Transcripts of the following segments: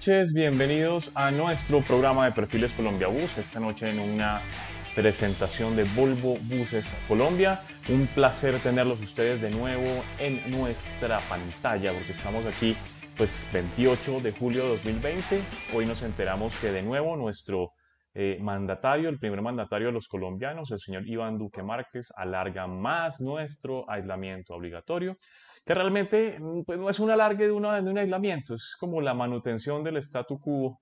noches, bienvenidos a nuestro programa de Perfiles Colombia Bus, esta noche en una presentación de Volvo Buses Colombia. Un placer tenerlos ustedes de nuevo en nuestra pantalla, porque estamos aquí pues 28 de julio de 2020. Hoy nos enteramos que de nuevo nuestro eh, mandatario, el primer mandatario de los colombianos, el señor Iván Duque Márquez, alarga más nuestro aislamiento obligatorio, que realmente pues, no es un alargue de, una, de un aislamiento, es como la manutención del statu quo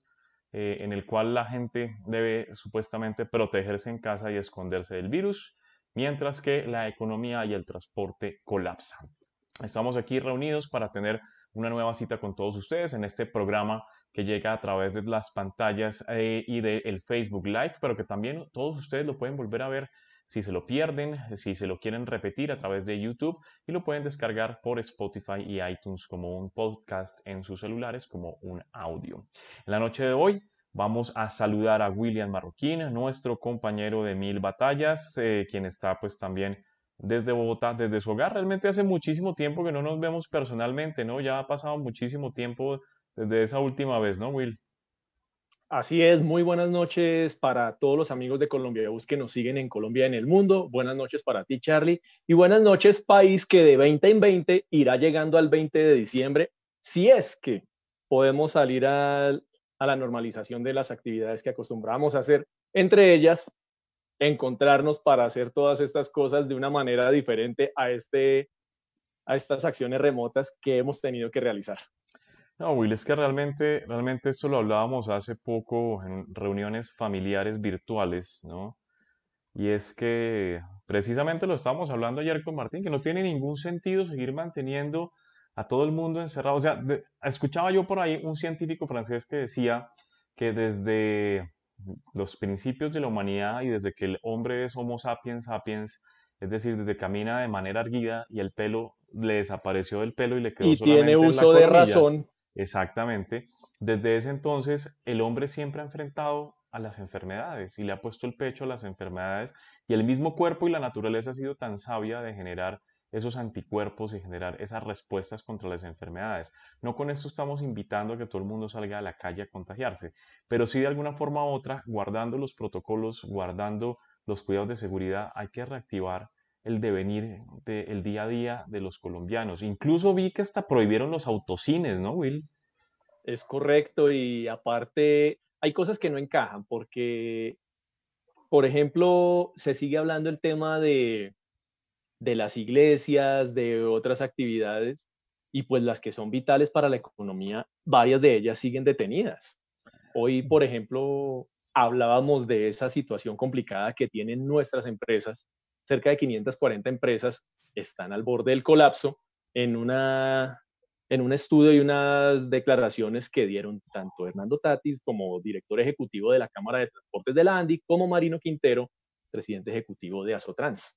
eh, en el cual la gente debe supuestamente protegerse en casa y esconderse del virus, mientras que la economía y el transporte colapsan. Estamos aquí reunidos para tener una nueva cita con todos ustedes en este programa que llega a través de las pantallas eh, y del Facebook Live, pero que también todos ustedes lo pueden volver a ver si se lo pierden, si se lo quieren repetir a través de YouTube y lo pueden descargar por Spotify y iTunes como un podcast en sus celulares, como un audio. En la noche de hoy vamos a saludar a William Marroquín, nuestro compañero de Mil Batallas, eh, quien está pues también desde Bogotá, desde su hogar. Realmente hace muchísimo tiempo que no nos vemos personalmente, ¿no? Ya ha pasado muchísimo tiempo desde esa última vez, ¿no, Will? Así es, muy buenas noches para todos los amigos de Colombia Bus que nos siguen en Colombia en el mundo. Buenas noches para ti, Charlie. Y buenas noches, país que de 20 en 20 irá llegando al 20 de diciembre, si es que podemos salir a, la normalización de las actividades que acostumbramos a hacer, entre ellas encontrarnos para hacer todas estas cosas de una manera diferente a, este, a estas acciones remotas que hemos tenido que realizar. No, Will, es que realmente, realmente esto lo hablábamos hace poco en reuniones familiares virtuales, ¿no? Y es que precisamente lo estábamos hablando ayer con Martín, que no tiene ningún sentido seguir manteniendo a todo el mundo encerrado. O sea, escuchaba yo por ahí un científico francés que decía que desde los principios de la humanidad y desde que el hombre es Homo sapiens sapiens, es decir, desde que camina de manera erguida y el pelo le desapareció del pelo y le quedó y tiene uso de razón Exactamente. Desde ese entonces, el hombre siempre ha enfrentado a las enfermedades y le ha puesto el pecho a las enfermedades y el mismo cuerpo y la naturaleza ha sido tan sabia de generar esos anticuerpos y generar esas respuestas contra las enfermedades. No con esto estamos invitando a que todo el mundo salga a la calle a contagiarse, pero sí de alguna forma u otra, guardando los protocolos, guardando los cuidados de seguridad, hay que reactivar el devenir del día a día de los colombianos. Incluso vi que hasta prohibieron los autocines, ¿no, Will? Es correcto y aparte hay cosas que no encajan porque, por ejemplo, se sigue hablando el tema de, de las iglesias, de otras actividades y pues las que son vitales para la economía, varias de ellas siguen detenidas. Hoy, por ejemplo, hablábamos de esa situación complicada que tienen nuestras empresas cerca de 540 empresas están al borde del colapso en, una, en un estudio y unas declaraciones que dieron tanto Hernando Tatis como director ejecutivo de la Cámara de Transportes de la ANDI, como Marino Quintero, presidente ejecutivo de Azotrans.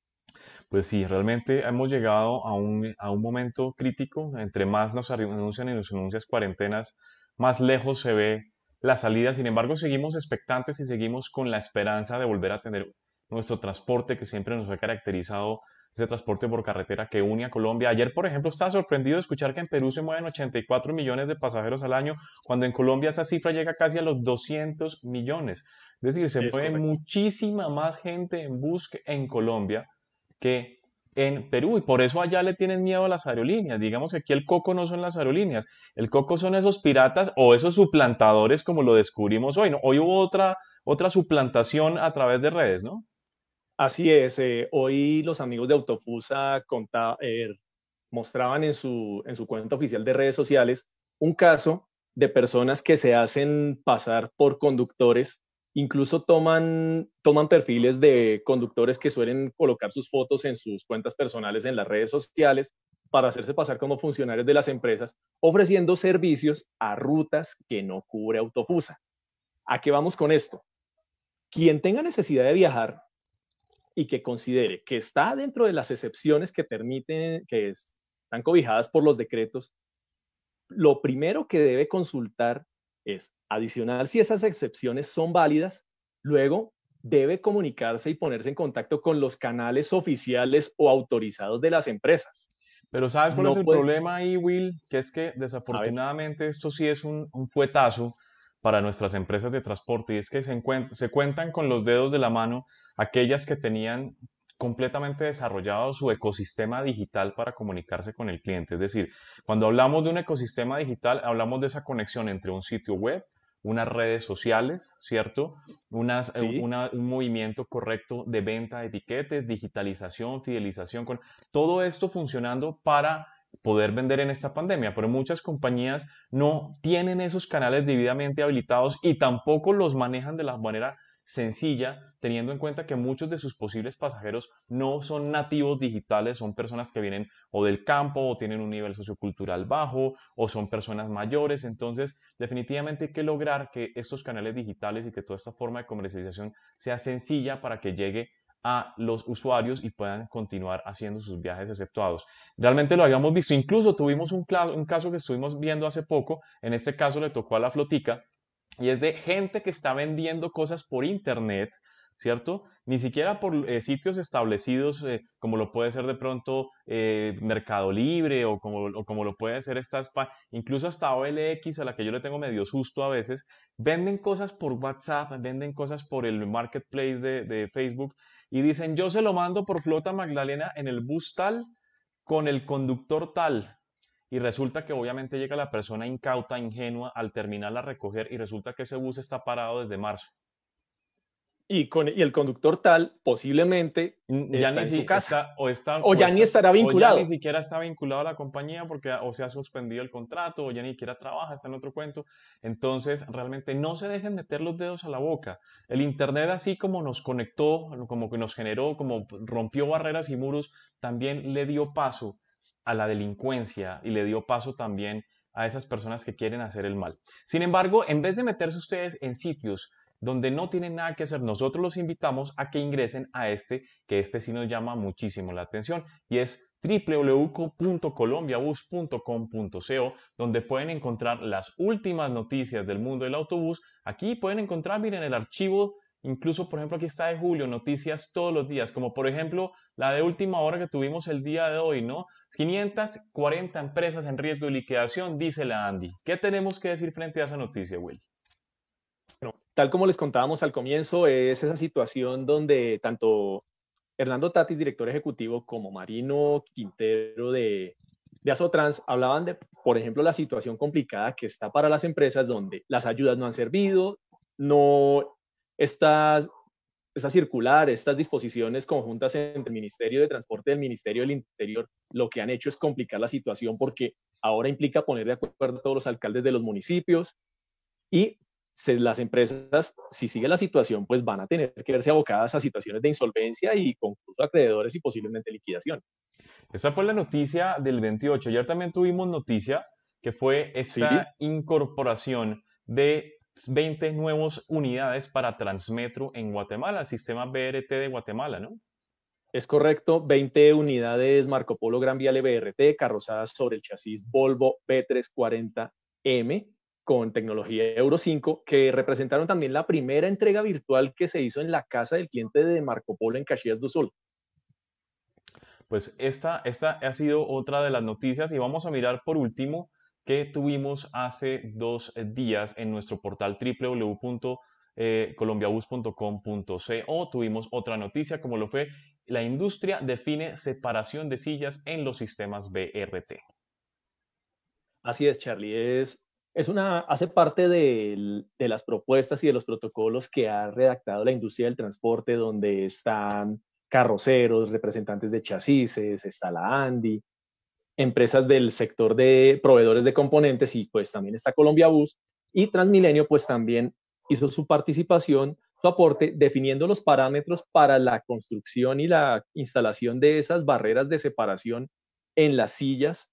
Pues sí, realmente hemos llegado a un, a un momento crítico. Entre más nos anuncian y nos anuncian cuarentenas, más lejos se ve la salida. Sin embargo, seguimos expectantes y seguimos con la esperanza de volver a tener nuestro transporte que siempre nos ha caracterizado, ese transporte por carretera que une a Colombia. Ayer, por ejemplo, estaba sorprendido de escuchar que en Perú se mueven 84 millones de pasajeros al año, cuando en Colombia esa cifra llega casi a los 200 millones. Es decir, se mueve muchísima más gente en bus en Colombia que en Perú y por eso allá le tienen miedo a las aerolíneas. Digamos que aquí el coco no son las aerolíneas, el coco son esos piratas o esos suplantadores como lo descubrimos hoy. ¿no? Hoy hubo otra, otra suplantación a través de redes, ¿no? Así es, eh, hoy los amigos de Autofusa eh, mostraban en su, en su cuenta oficial de redes sociales un caso de personas que se hacen pasar por conductores, incluso toman, toman perfiles de conductores que suelen colocar sus fotos en sus cuentas personales en las redes sociales para hacerse pasar como funcionarios de las empresas, ofreciendo servicios a rutas que no cubre Autofusa. ¿A qué vamos con esto? Quien tenga necesidad de viajar y que considere que está dentro de las excepciones que permiten, que están cobijadas por los decretos, lo primero que debe consultar es adicional si esas excepciones son válidas, luego debe comunicarse y ponerse en contacto con los canales oficiales o autorizados de las empresas. Pero ¿sabes cuál es el problema ahí, Will? Que es que desafortunadamente esto sí es un, un, fuetazo para nuestras empresas de transporte y es que se, se cuentan con los dedos de la mano aquellas que tenían completamente desarrollado su ecosistema digital para comunicarse con el cliente. Es decir, cuando hablamos de un ecosistema digital, hablamos de esa conexión entre un sitio web, unas redes sociales, ¿cierto? Unas, eh, un movimiento correcto de venta de etiquetes, digitalización, fidelización, con todo esto funcionando para poder vender en esta pandemia, pero muchas compañías no tienen esos canales debidamente habilitados y tampoco los manejan de la manera sencilla, teniendo en cuenta que muchos de sus posibles pasajeros no son nativos digitales, son personas que vienen o del campo o tienen un nivel sociocultural bajo o son personas mayores. Entonces, definitivamente hay que lograr que estos canales digitales y que toda esta forma de comercialización sea sencilla para que llegue a los usuarios y puedan continuar haciendo sus viajes exceptuados. Realmente lo habíamos visto, incluso tuvimos un, caso que estuvimos viendo hace poco, en este caso le tocó a la flotica, y es de gente que está vendiendo cosas por internet, ¿cierto? Ni siquiera por eh, sitios establecidos eh, como lo puede ser de pronto eh, Mercado Libre o como, lo puede ser estas, incluso hasta OLX a la que yo le tengo medio susto a veces, venden cosas por WhatsApp, venden cosas por el marketplace de Facebook y dicen yo se lo mando por flota Magdalena en el bus tal con el conductor tal y resulta que obviamente llega la persona incauta, ingenua, al terminal a recoger y resulta que ese bus está parado desde marzo. Y, con, y el conductor tal posiblemente mm, ya está en su casa o, está, o, ya ni estará vinculado. O ya ni siquiera está vinculado a la compañía porque o se ha suspendido el contrato o ya ni siquiera trabaja, está en otro cuento. Entonces, realmente no se dejen meter los dedos a la boca. El Internet así como nos conectó, como que nos generó, como rompió barreras y muros, también le dio paso a la delincuencia y le dio paso también a esas personas que quieren hacer el mal. Sin embargo, en vez de meterse ustedes en sitios donde no tienen nada que hacer, nosotros los invitamos a que ingresen a este, que este sí nos llama muchísimo la atención y es www.colombiabus.com.co, donde pueden encontrar las últimas noticias del mundo del autobús. Aquí pueden encontrar, miren, el archivo Incluso, por ejemplo, aquí está de julio, noticias todos los días, como por ejemplo la de última hora que tuvimos el día de hoy, ¿no? 540 empresas en riesgo de liquidación, dice la Andy. ¿Qué tenemos que decir frente a esa noticia, Will? Tal como les contábamos al comienzo, es esa situación donde tanto Hernando Tatis, director ejecutivo, como Marino Quintero de, de Azotrans hablaban de, por ejemplo, la situación complicada que está para las empresas donde las ayudas no han servido, no estas, esta circular, estas disposiciones conjuntas entre el Ministerio de Transporte y el Ministerio del Interior, lo que han hecho es complicar la situación porque ahora implica poner de acuerdo a todos los alcaldes de los municipios y las empresas, si sigue la situación, pues van a tener que verse abocadas a situaciones de insolvencia y concurso acreedores y posiblemente liquidación. Esa fue la noticia del 28. Ayer también tuvimos noticia que fue esta incorporación de 20 nuevas unidades para Transmetro en Guatemala, sistema BRT de Guatemala, ¿no? Es correcto, 20 unidades Marco Polo Gran Vía BRT carrozadas sobre el chasis Volvo B340M con tecnología Euro 5, que representaron también la primera entrega virtual que se hizo en la casa del cliente de Marco Polo en Caxias do Sul. Pues esta, esta ha sido otra de las noticias y vamos a mirar por último que tuvimos hace dos eh, días en nuestro portal www.colombiabus.com.co. Tuvimos otra noticia como lo fue la industria define separación de sillas en los sistemas BRT. Así es, Charlie. Es, es una, hace parte de, las propuestas y de los protocolos que ha redactado la industria del transporte, donde están carroceros, representantes de chasis, está la ANDI, empresas del sector de proveedores de componentes y pues también está Colombia Bus y Transmilenio pues también hizo su participación, su aporte definiendo los parámetros para la construcción y la instalación de esas barreras de separación en las sillas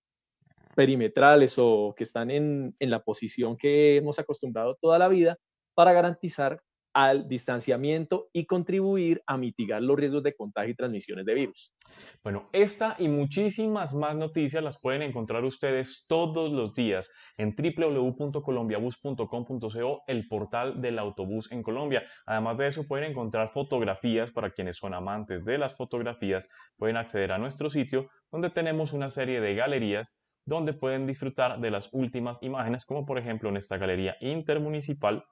perimetrales o que están en, en la posición que hemos acostumbrado toda la vida para garantizar al distanciamiento y contribuir a mitigar los riesgos de contagio y transmisiones de virus. Bueno, esta y muchísimas más noticias las pueden encontrar ustedes todos los días en www.colombiabus.com.co, el portal del autobús en Colombia. Además de eso, pueden encontrar fotografías para quienes son amantes de las fotografías. Pueden acceder a nuestro sitio donde tenemos una serie de galerías donde pueden disfrutar de las últimas imágenes, como por ejemplo en esta galería intermunicipal,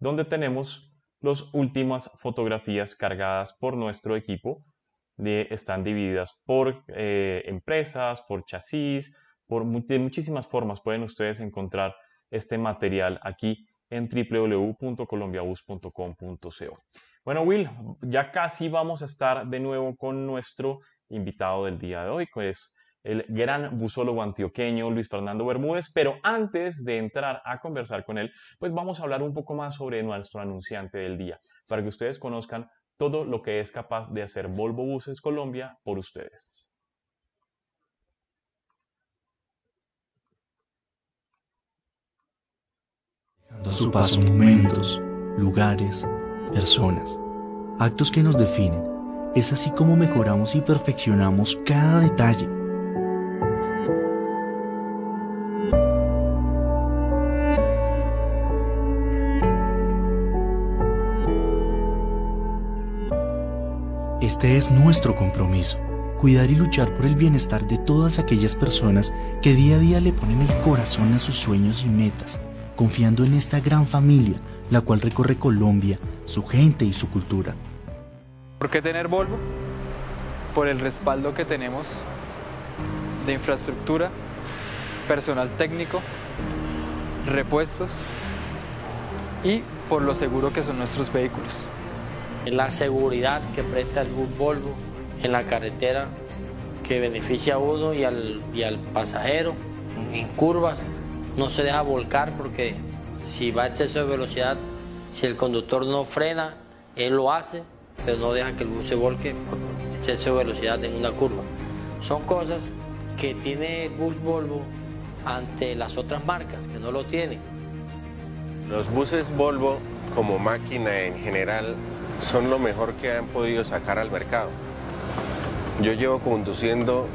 donde tenemos las últimas fotografías cargadas por nuestro equipo. están divididas por eh, empresas, por chasis, por de muchísimas formas pueden ustedes encontrar este material aquí en www.colombiabus.com.co. Bueno, Will, ya casi vamos a estar de nuevo con nuestro invitado del día de hoy, que es el gran busólogo antioqueño Luis Fernando Bermúdez, pero antes de entrar a conversar con él, pues vamos a hablar un poco más sobre nuestro anunciante del día, para que ustedes conozcan todo lo que es capaz de hacer Volvo Buses Colombia por ustedes. Su paso momentos, lugares, personas, actos que nos definen. Es así como mejoramos y perfeccionamos cada detalle Este es nuestro compromiso, cuidar y luchar por el bienestar de todas aquellas personas que día a día le ponen el corazón a sus sueños y metas, confiando en esta gran familia, la cual recorre Colombia, su gente y su cultura. ¿Por qué tener Volvo? Por el respaldo que tenemos de infraestructura, personal técnico, repuestos y por lo seguro que son nuestros vehículos la seguridad que presta el bus Volvo en la carretera que beneficia a uno y al, y al pasajero en curvas. No se deja volcar porque si va a exceso de velocidad, si el conductor no frena, él lo hace, pero no deja que el bus se volque por exceso de velocidad en una curva. Son cosas que tiene el bus Volvo ante las otras marcas que no lo tienen. Los buses Volvo como máquina en general son lo mejor que han podido sacar al mercado. Yo llevo conduciendo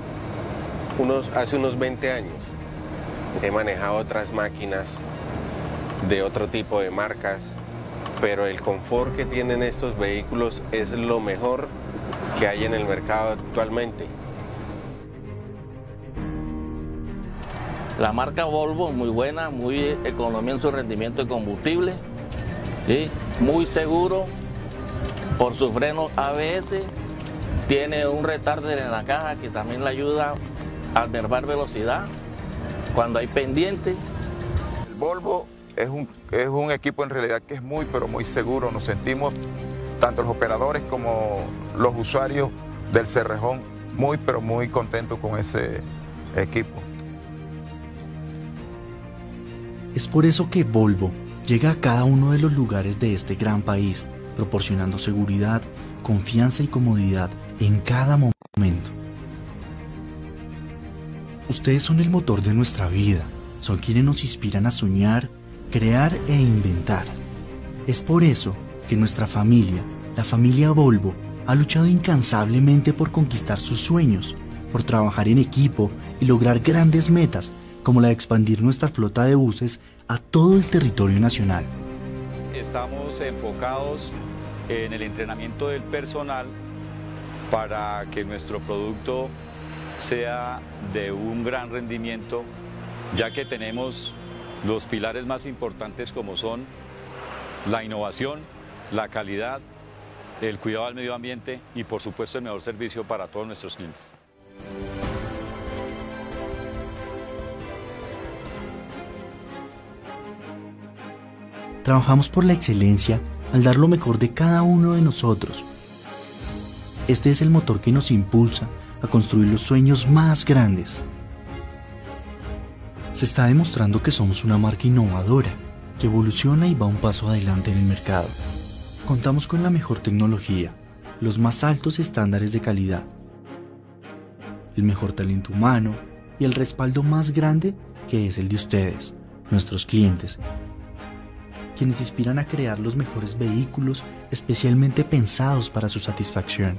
unos, hace unos 20 años. He manejado otras máquinas de otro tipo de marcas, pero el confort que tienen estos vehículos es lo mejor que hay en el mercado actualmente. La marca Volvo muy buena, muy economía en su rendimiento de combustible, ¿sí? muy seguro, por su freno ABS, tiene un retarder en la caja que también le ayuda a mermar velocidad cuando hay pendiente. El Volvo es un, es un equipo en realidad que es muy, pero muy seguro. Nos sentimos, tanto los operadores como los usuarios del Cerrejón, muy, pero muy contentos con ese equipo. Es por eso que Volvo llega a cada uno de los lugares de este gran país proporcionando seguridad, confianza y comodidad en cada momento. Ustedes son el motor de nuestra vida, son quienes nos inspiran a soñar, crear e inventar. Es por eso que nuestra familia, la familia Volvo, ha luchado incansablemente por conquistar sus sueños, por trabajar en equipo y lograr grandes metas como la de expandir nuestra flota de buses a todo el territorio nacional estamos enfocados en el entrenamiento del personal para que nuestro producto sea de un gran rendimiento, ya que tenemos los pilares más importantes como son la innovación, la calidad, el cuidado al medio ambiente y por supuesto el mejor servicio para todos nuestros clientes. Trabajamos por la excelencia al dar lo mejor de cada uno de nosotros. Este es el motor que nos impulsa a construir los sueños más grandes. Se está demostrando que somos una marca innovadora, que evoluciona y va un paso adelante en el mercado. Contamos con la mejor tecnología, los más altos estándares de calidad, el mejor talento humano y el respaldo más grande que es el de ustedes, nuestros clientes, quienes inspiran a crear los mejores vehículos especialmente pensados para su satisfacción.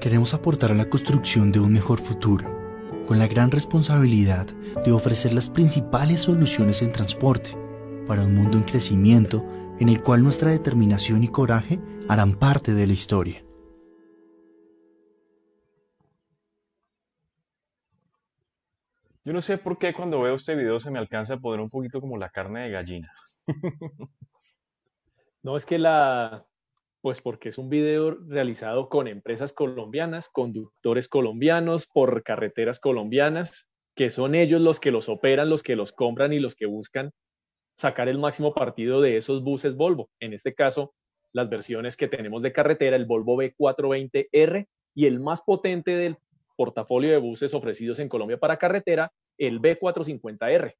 Queremos aportar a la construcción de un mejor futuro, con la gran responsabilidad de ofrecer las principales soluciones en transporte para un mundo en crecimiento en el cual nuestra determinación y coraje harán parte de la historia. Yo no sé por qué cuando veo este video se me alcanza a poner un poquito como la carne de gallina. no, es que la, pues porque es un video realizado con empresas colombianas, conductores colombianos, por carreteras colombianas, que son ellos los que los operan, los que los compran y los que buscan sacar el máximo partido de esos buses Volvo. En este caso, las versiones que tenemos de carretera, el Volvo B420R y el más potente del portafolio de buses ofrecidos en Colombia para carretera, el B450R.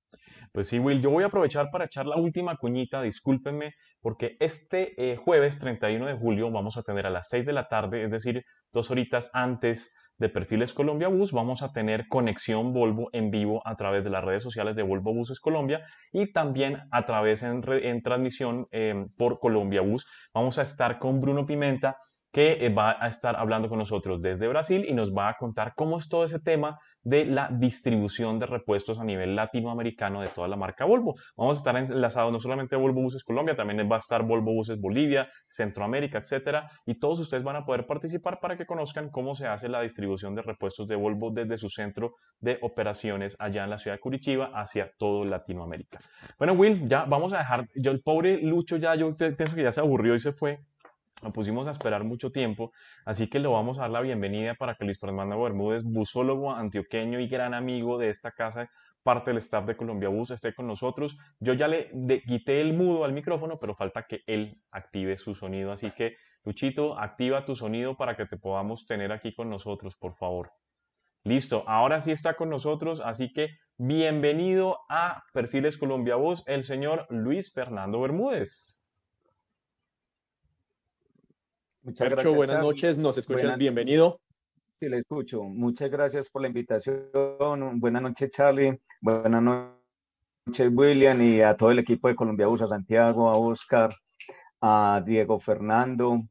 Pues sí, Will, yo voy a aprovechar para echar la última cuñita, discúlpenme, porque este eh, jueves 31 de julio vamos a tener a las 6 de la tarde, es decir, dos horitas antes de Perfiles Colombia Bus, vamos a tener conexión Volvo en vivo a través de las redes sociales de Volvo Buses Colombia y también a través en, transmisión eh, por Colombia Bus. Vamos a estar con Bruno Pimenta que eh, va a estar hablando con nosotros desde Brasil y nos va a contar cómo es todo ese tema de la distribución de repuestos a nivel latinoamericano de toda la marca Volvo. Vamos a estar enlazados no solamente a Volvo Buses Colombia, también va a estar Volvo Buses Bolivia, Centroamérica, etcétera, y todos ustedes van a poder participar para que conozcan cómo se hace la distribución de repuestos de Volvo desde su centro de operaciones allá en la ciudad de Curitiba hacia todo Latinoamérica. Bueno, Will, ya vamos a dejar, yo el pobre Lucho ya, yo pienso que ya se aburrió y se fue, lo pusimos a esperar mucho tiempo, así que lo vamos a dar la bienvenida para que Luis Fernando Bermúdez, busólogo antioqueño y gran amigo de esta casa, parte del staff de Colombia Bus, esté con nosotros. Yo ya le quité el mudo al micrófono, pero falta que él active su sonido, así que Luchito, activa tu sonido para que te podamos tener aquí con nosotros, por favor. Listo, ahora sí está con nosotros, así que bienvenido a Perfiles Colombia Bus, el señor Luis Fernando Bermúdez. Muchas gracias. buenas noches, nos escuchan, bienvenido. Sí, le escucho. Muchas gracias por la invitación. Buenas noches, Charlie. Buenas noches, William, y a todo el equipo de Colombia Bus, a Santiago, a Oscar, a Diego Fernando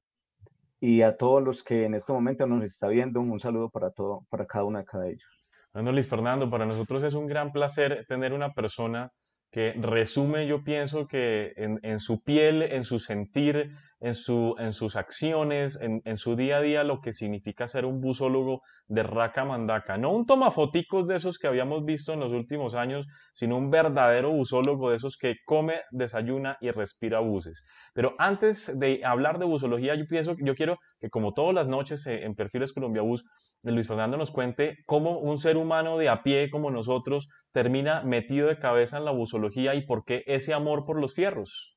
y a todos los que en este momento nos está viendo. Un saludo para todo, para cada uno de cada ellos. Bueno, Luis Fernando, para nosotros es un gran placer tener una persona que resume, yo pienso que en, su piel, en su sentir, en, su, en sus acciones, en, en, su día a día, lo que significa ser un busólogo de raca mandaca. No un tomafoticos de esos que habíamos visto en los últimos años, sino un verdadero busólogo de esos que come, desayuna y respira buses. Pero antes de hablar de busología, yo pienso, yo quiero que como todas las noches eh, en Perfiles Colombia Bus, Luis Fernando nos cuente cómo un ser humano de a pie como nosotros termina metido de cabeza en la busología y por qué ese amor por los fierros.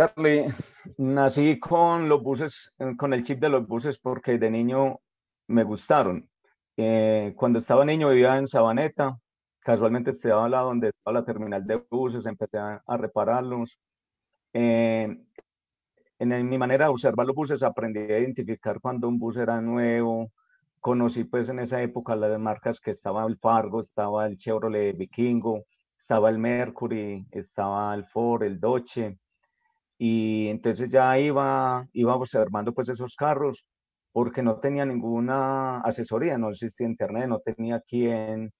Charlie, nací con los buses, con el chip de los buses porque de niño me gustaron. Eh, cuando estaba niño vivía en Sabaneta, casualmente estaba lado donde estaba la terminal de buses, empecé a, repararlos. Eh, en, mi manera de observar los buses aprendí a identificar cuando un bus era nuevo. Conocí pues en esa época las marcas que estaba el Fargo, estaba el Chevrolet Vikingo, estaba el Mercury, estaba el Ford, el Dodge. Y entonces ya iba, iba observando pues esos carros porque no tenía ninguna asesoría, no existía internet, no tenía quien,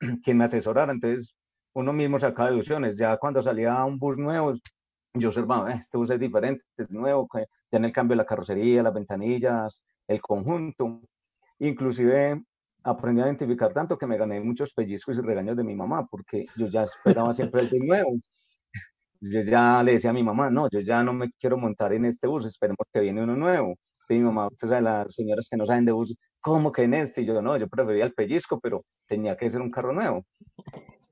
quien me asesorara. Entonces uno mismo sacaba deducciones. Ya cuando salía un bus nuevo, yo observaba, eh, este bus es diferente, es nuevo, tiene el cambio de la carrocería, las ventanillas, el conjunto. Inclusive aprendí a identificar tanto que me gané muchos pellizcos y regaños de mi mamá, porque yo ya esperaba siempre el de nuevo. Yo ya le decía a mi mamá, no, yo ya no me quiero montar en este bus, esperemos que viene uno nuevo. Y mi mamá, usted sabe, las señoras que no saben de bus, ¿cómo que en este? Y yo, no, yo prefería el pellizco, pero tenía que ser un carro nuevo.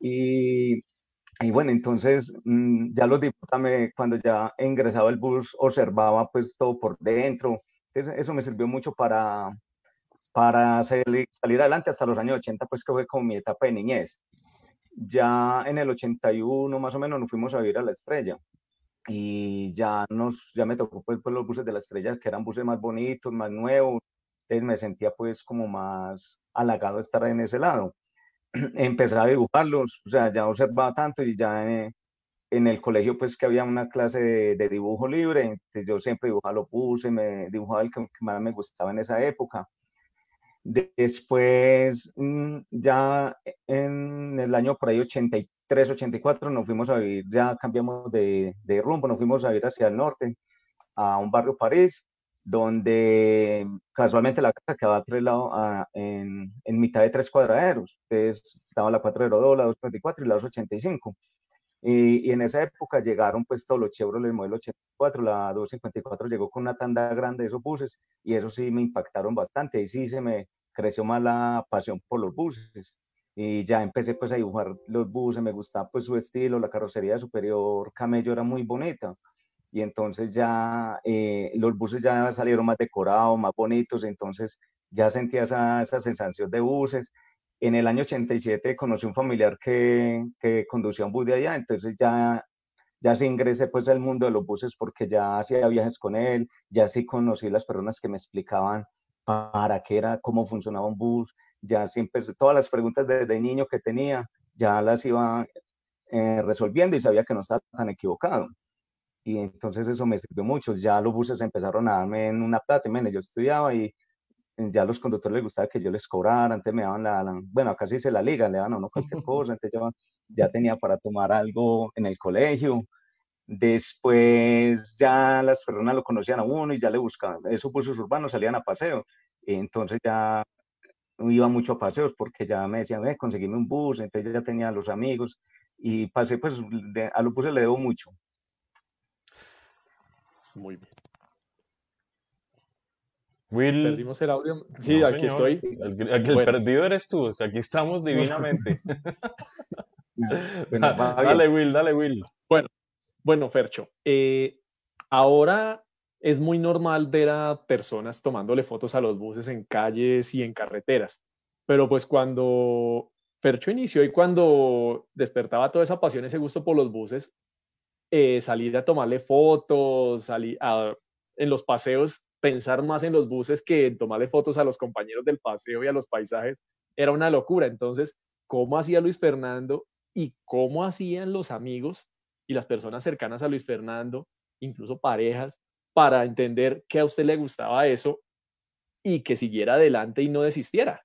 Y y bueno, entonces mm, ya los diputados, cuando ya he ingresado al bus, observaba pues todo por dentro. Eso, eso me sirvió mucho para, para salir, salir adelante hasta los años 80, pues que fue como mi etapa de niñez. Ya en el 81 más o menos nos fuimos a vivir a la estrella y ya, nos, ya me tocó pues, pues los buses de la estrella que eran buses más bonitos, más nuevos, entonces me sentía pues como más halagado estar en ese lado. empecé a dibujarlos, o sea, ya observaba tanto y ya en, en el colegio pues que había una clase de, dibujo libre, entonces yo siempre dibujaba lo puse, me dibujaba el que, más me gustaba en esa época. Después, mm, ya en el año por ahí 83, 84, nos fuimos a vivir, ya cambiamos de, de rumbo, nos fuimos a vivir hacia el norte, a un barrio París, donde casualmente la casa quedaba a tres lados, en, en, mitad de tres cuadraderos. Entonces estaba la 402, la 234 y la 285. Y, y, en esa época llegaron pues todos los Chevrolet modelo 84, la 254 llegó con una tanda grande de esos buses y eso sí me impactaron bastante. Y sí se me creció más la pasión por los buses. Y ya empecé pues a dibujar los buses, me gustaba pues su estilo, la carrocería superior camello era muy bonita y entonces ya eh, los buses ya salieron más decorados, más bonitos, entonces ya sentía esa, esa, sensación de buses. En el año 87 conocí un familiar que, que conducía un bus de allá, entonces ya, ya se ingresé pues al mundo de los buses porque ya hacía viajes con él, ya sí conocí las personas que me explicaban para qué era, cómo funcionaba un bus, ya sí empecé, todas las preguntas desde niño que tenía, ya las iba eh, resolviendo y sabía que no estaba tan equivocado y entonces eso me sirvió mucho. Ya los buses empezaron a darme en una plata, y yo estudiaba y ya a los conductores les gustaba que yo les cobrara, antes me daban la, bueno, acá se la liga, le daban a uno cualquier cosa, entonces yo ya tenía para tomar algo en el colegio. Después ya las personas lo conocían a uno y ya le buscaban, esos buses urbanos salían a paseo, entonces ya iba mucho a paseos porque ya me decían, eh, conseguime un bus, entonces ya tenía los amigos y pasé, pues a los buses le debo mucho, muy bien. Will. Perdimos el audio. Sí, aquí estoy. El, perdido eres tú. Aquí estamos divinamente. dale, Will, dale, Will. Bueno, bueno, Fercho. Eh, ahora es muy normal ver a personas tomándole fotos a los buses en calles y en carreteras. Pero pues cuando Fercho inició y cuando despertaba toda esa pasión, ese gusto por los buses, eh, salir a tomarle fotos, salir en los paseos, pensar más en los buses que en tomarle fotos a los compañeros del paseo y a los paisajes, era una locura. Entonces, ¿cómo hacía Luis Fernando y cómo hacían los amigos y las personas cercanas a Luis Fernando, incluso parejas, para entender que a usted le gustaba eso y que siguiera adelante y no desistiera?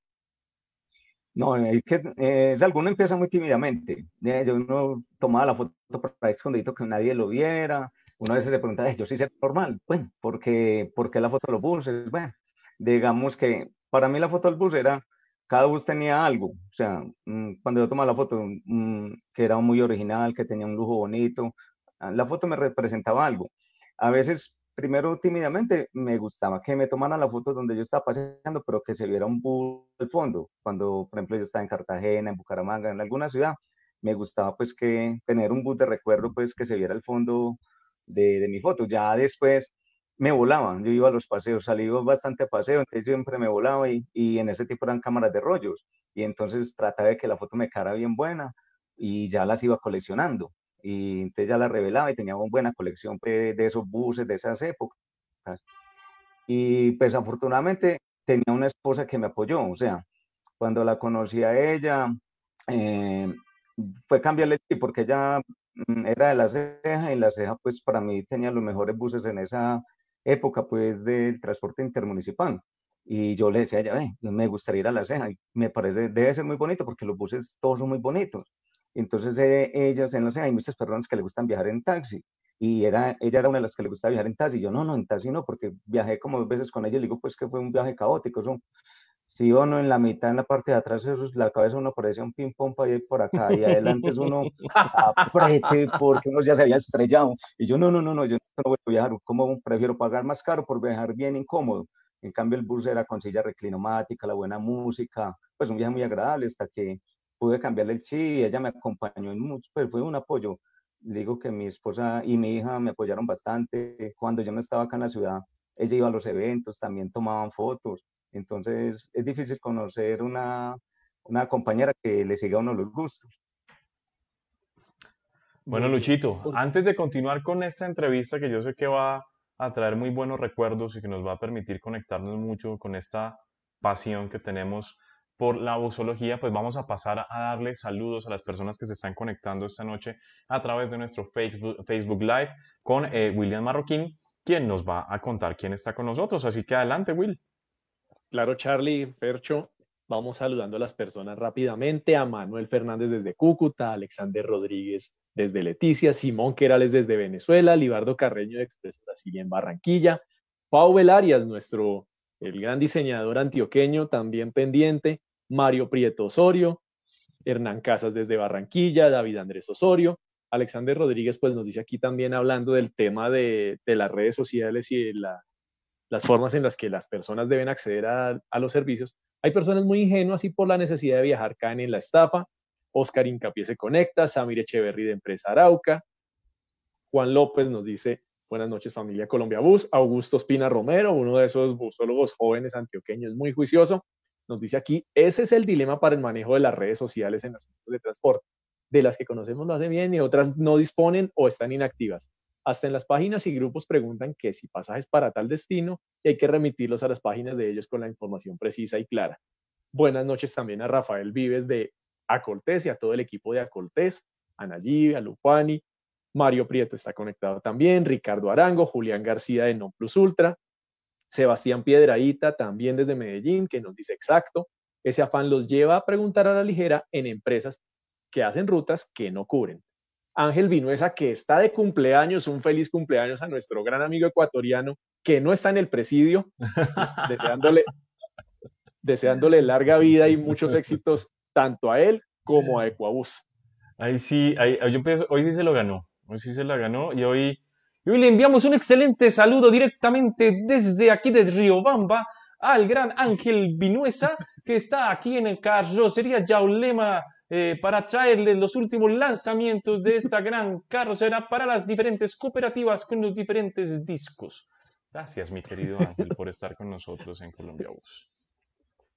No, es que eh, alguno empieza muy tímidamente. Yo uno tomaba la foto para escondido que nadie lo viera. Uno a veces se pregunta, yo sí sé normal. Bueno, porque ¿por qué la foto de los buses? Bueno, digamos que para mí la foto del bus era, cada bus tenía algo. O sea, mm, cuando yo tomaba la foto, mm, que era muy original, que tenía un lujo bonito, la foto me representaba algo. A veces primero tímidamente me gustaba que me tomaran la foto donde yo estaba paseando, pero que se viera un bus al fondo. Cuando, por ejemplo, yo estaba en Cartagena, en Bucaramanga, en alguna ciudad, me gustaba pues que tener un bus de recuerdo, pues que se viera el fondo de, de mi foto. Ya después me volaba, yo iba a los paseos, salí bastante a paseo, entonces siempre me volaba y, y en ese tipo eran cámaras de rollos. Y entonces trataba de que la foto me quedara bien buena y ya las iba coleccionando y entonces ya la revelaba y tenía una buena colección pues, de esos buses de esas épocas. Y pues afortunadamente tenía una esposa que me apoyó, o sea, cuando la conocí a ella, eh, fue cambiarle porque ella mm, era de la ceja y la ceja pues para mí tenía los mejores buses en esa época pues del transporte intermunicipal. Y yo le decía a ella, me gustaría ir a la ceja, y me parece, debe ser muy bonito porque los buses todos son muy bonitos. Entonces eh, ellas en la hay muchas personas que le gustan viajar en taxi y era, ella era una de las que le gustaba viajar en taxi. Yo no, no, en taxi no, porque viajé como dos veces con ella y digo, pues que fue un viaje caótico. Eso, si uno en la mitad, en la parte de atrás, eso, la cabeza uno parecía un ping-pong para ir por acá y adelante es uno aprete porque uno ya se había estrellado. Y yo, no, no, no, no, yo no voy a viajar, como prefiero pagar más caro por viajar bien incómodo? En cambio, el bus era con silla reclinomática, la buena música, pues un viaje muy agradable hasta que pude cambiarle el chi, ella me acompañó en mucho, pues fue un apoyo. Digo que mi esposa y mi hija me apoyaron bastante. Cuando yo no estaba acá en la ciudad, ella iba a los eventos, también tomaban fotos. Entonces es difícil conocer una, una compañera que le siga a uno los gustos. Bueno, Luchito, antes de continuar con esta entrevista que yo sé que va a traer muy buenos recuerdos y que nos va a permitir conectarnos mucho con esta pasión que tenemos por la busología, pues vamos a pasar a darle saludos a las personas que se están conectando esta noche a través de nuestro Facebook, Facebook Live con eh, William Marroquín, quien nos va a contar quién está con nosotros. Así que adelante, Will. Claro, Charlie, Percho, vamos saludando a las personas rápidamente. A Manuel Fernández desde Cúcuta, Alexander Rodríguez desde Leticia, Simón Querales desde Venezuela, Libardo Carreño de Expreso Brasil en Barranquilla, Pau Arias, nuestro el gran diseñador antioqueño, también pendiente, Mario Prieto Osorio, Hernán Casas desde Barranquilla, David Andrés Osorio, Alexander Rodríguez pues nos dice aquí también hablando del tema de, las redes sociales y de las formas en las que las personas deben acceder a, los servicios. Hay personas muy ingenuas y por la necesidad de viajar caen en la estafa. Oscar Incapié se conecta, Samir Echeverry de Empresa Arauca. Juan López nos dice, buenas noches familia Colombia Bus. Augusto Espina Romero, uno de esos busólogos jóvenes antioqueños muy juicioso, nos dice aquí, ese es el dilema para el manejo de las redes sociales en las de transporte. De las que conocemos lo hacen bien y otras no disponen o están inactivas. Hasta en las páginas y grupos preguntan que si pasajes para tal destino y hay que remitirlos a las páginas de ellos con la información precisa y clara. Buenas noches también a Rafael Vives de Acoltés y a todo el equipo de Acoltés, a Nayib, a Lupani, Mario Prieto está conectado también, Ricardo Arango, Julián García de Non Plus Ultra, Sebastián Piedraíta, también desde Medellín, que nos dice exacto, ese afán los lleva a preguntar a la ligera en empresas que hacen rutas que no cubren. Ángel Vinuesa, que está de cumpleaños, un feliz cumpleaños a nuestro gran amigo ecuatoriano, que no está en el presidio, pues, deseándole, deseándole larga vida y muchos éxitos tanto a él como a Ecuabús. Ahí sí, hoy sí se lo ganó, hoy sí se la ganó y hoy y hoy le enviamos un excelente saludo directamente desde aquí de Riobamba al gran Ángel Vinuesa, que está aquí en el carrocería Yaulema eh, para traerles los últimos lanzamientos de esta gran carrocera para las diferentes cooperativas con los diferentes discos. Gracias, mi querido Ángel, por estar con nosotros en Colombia Bus.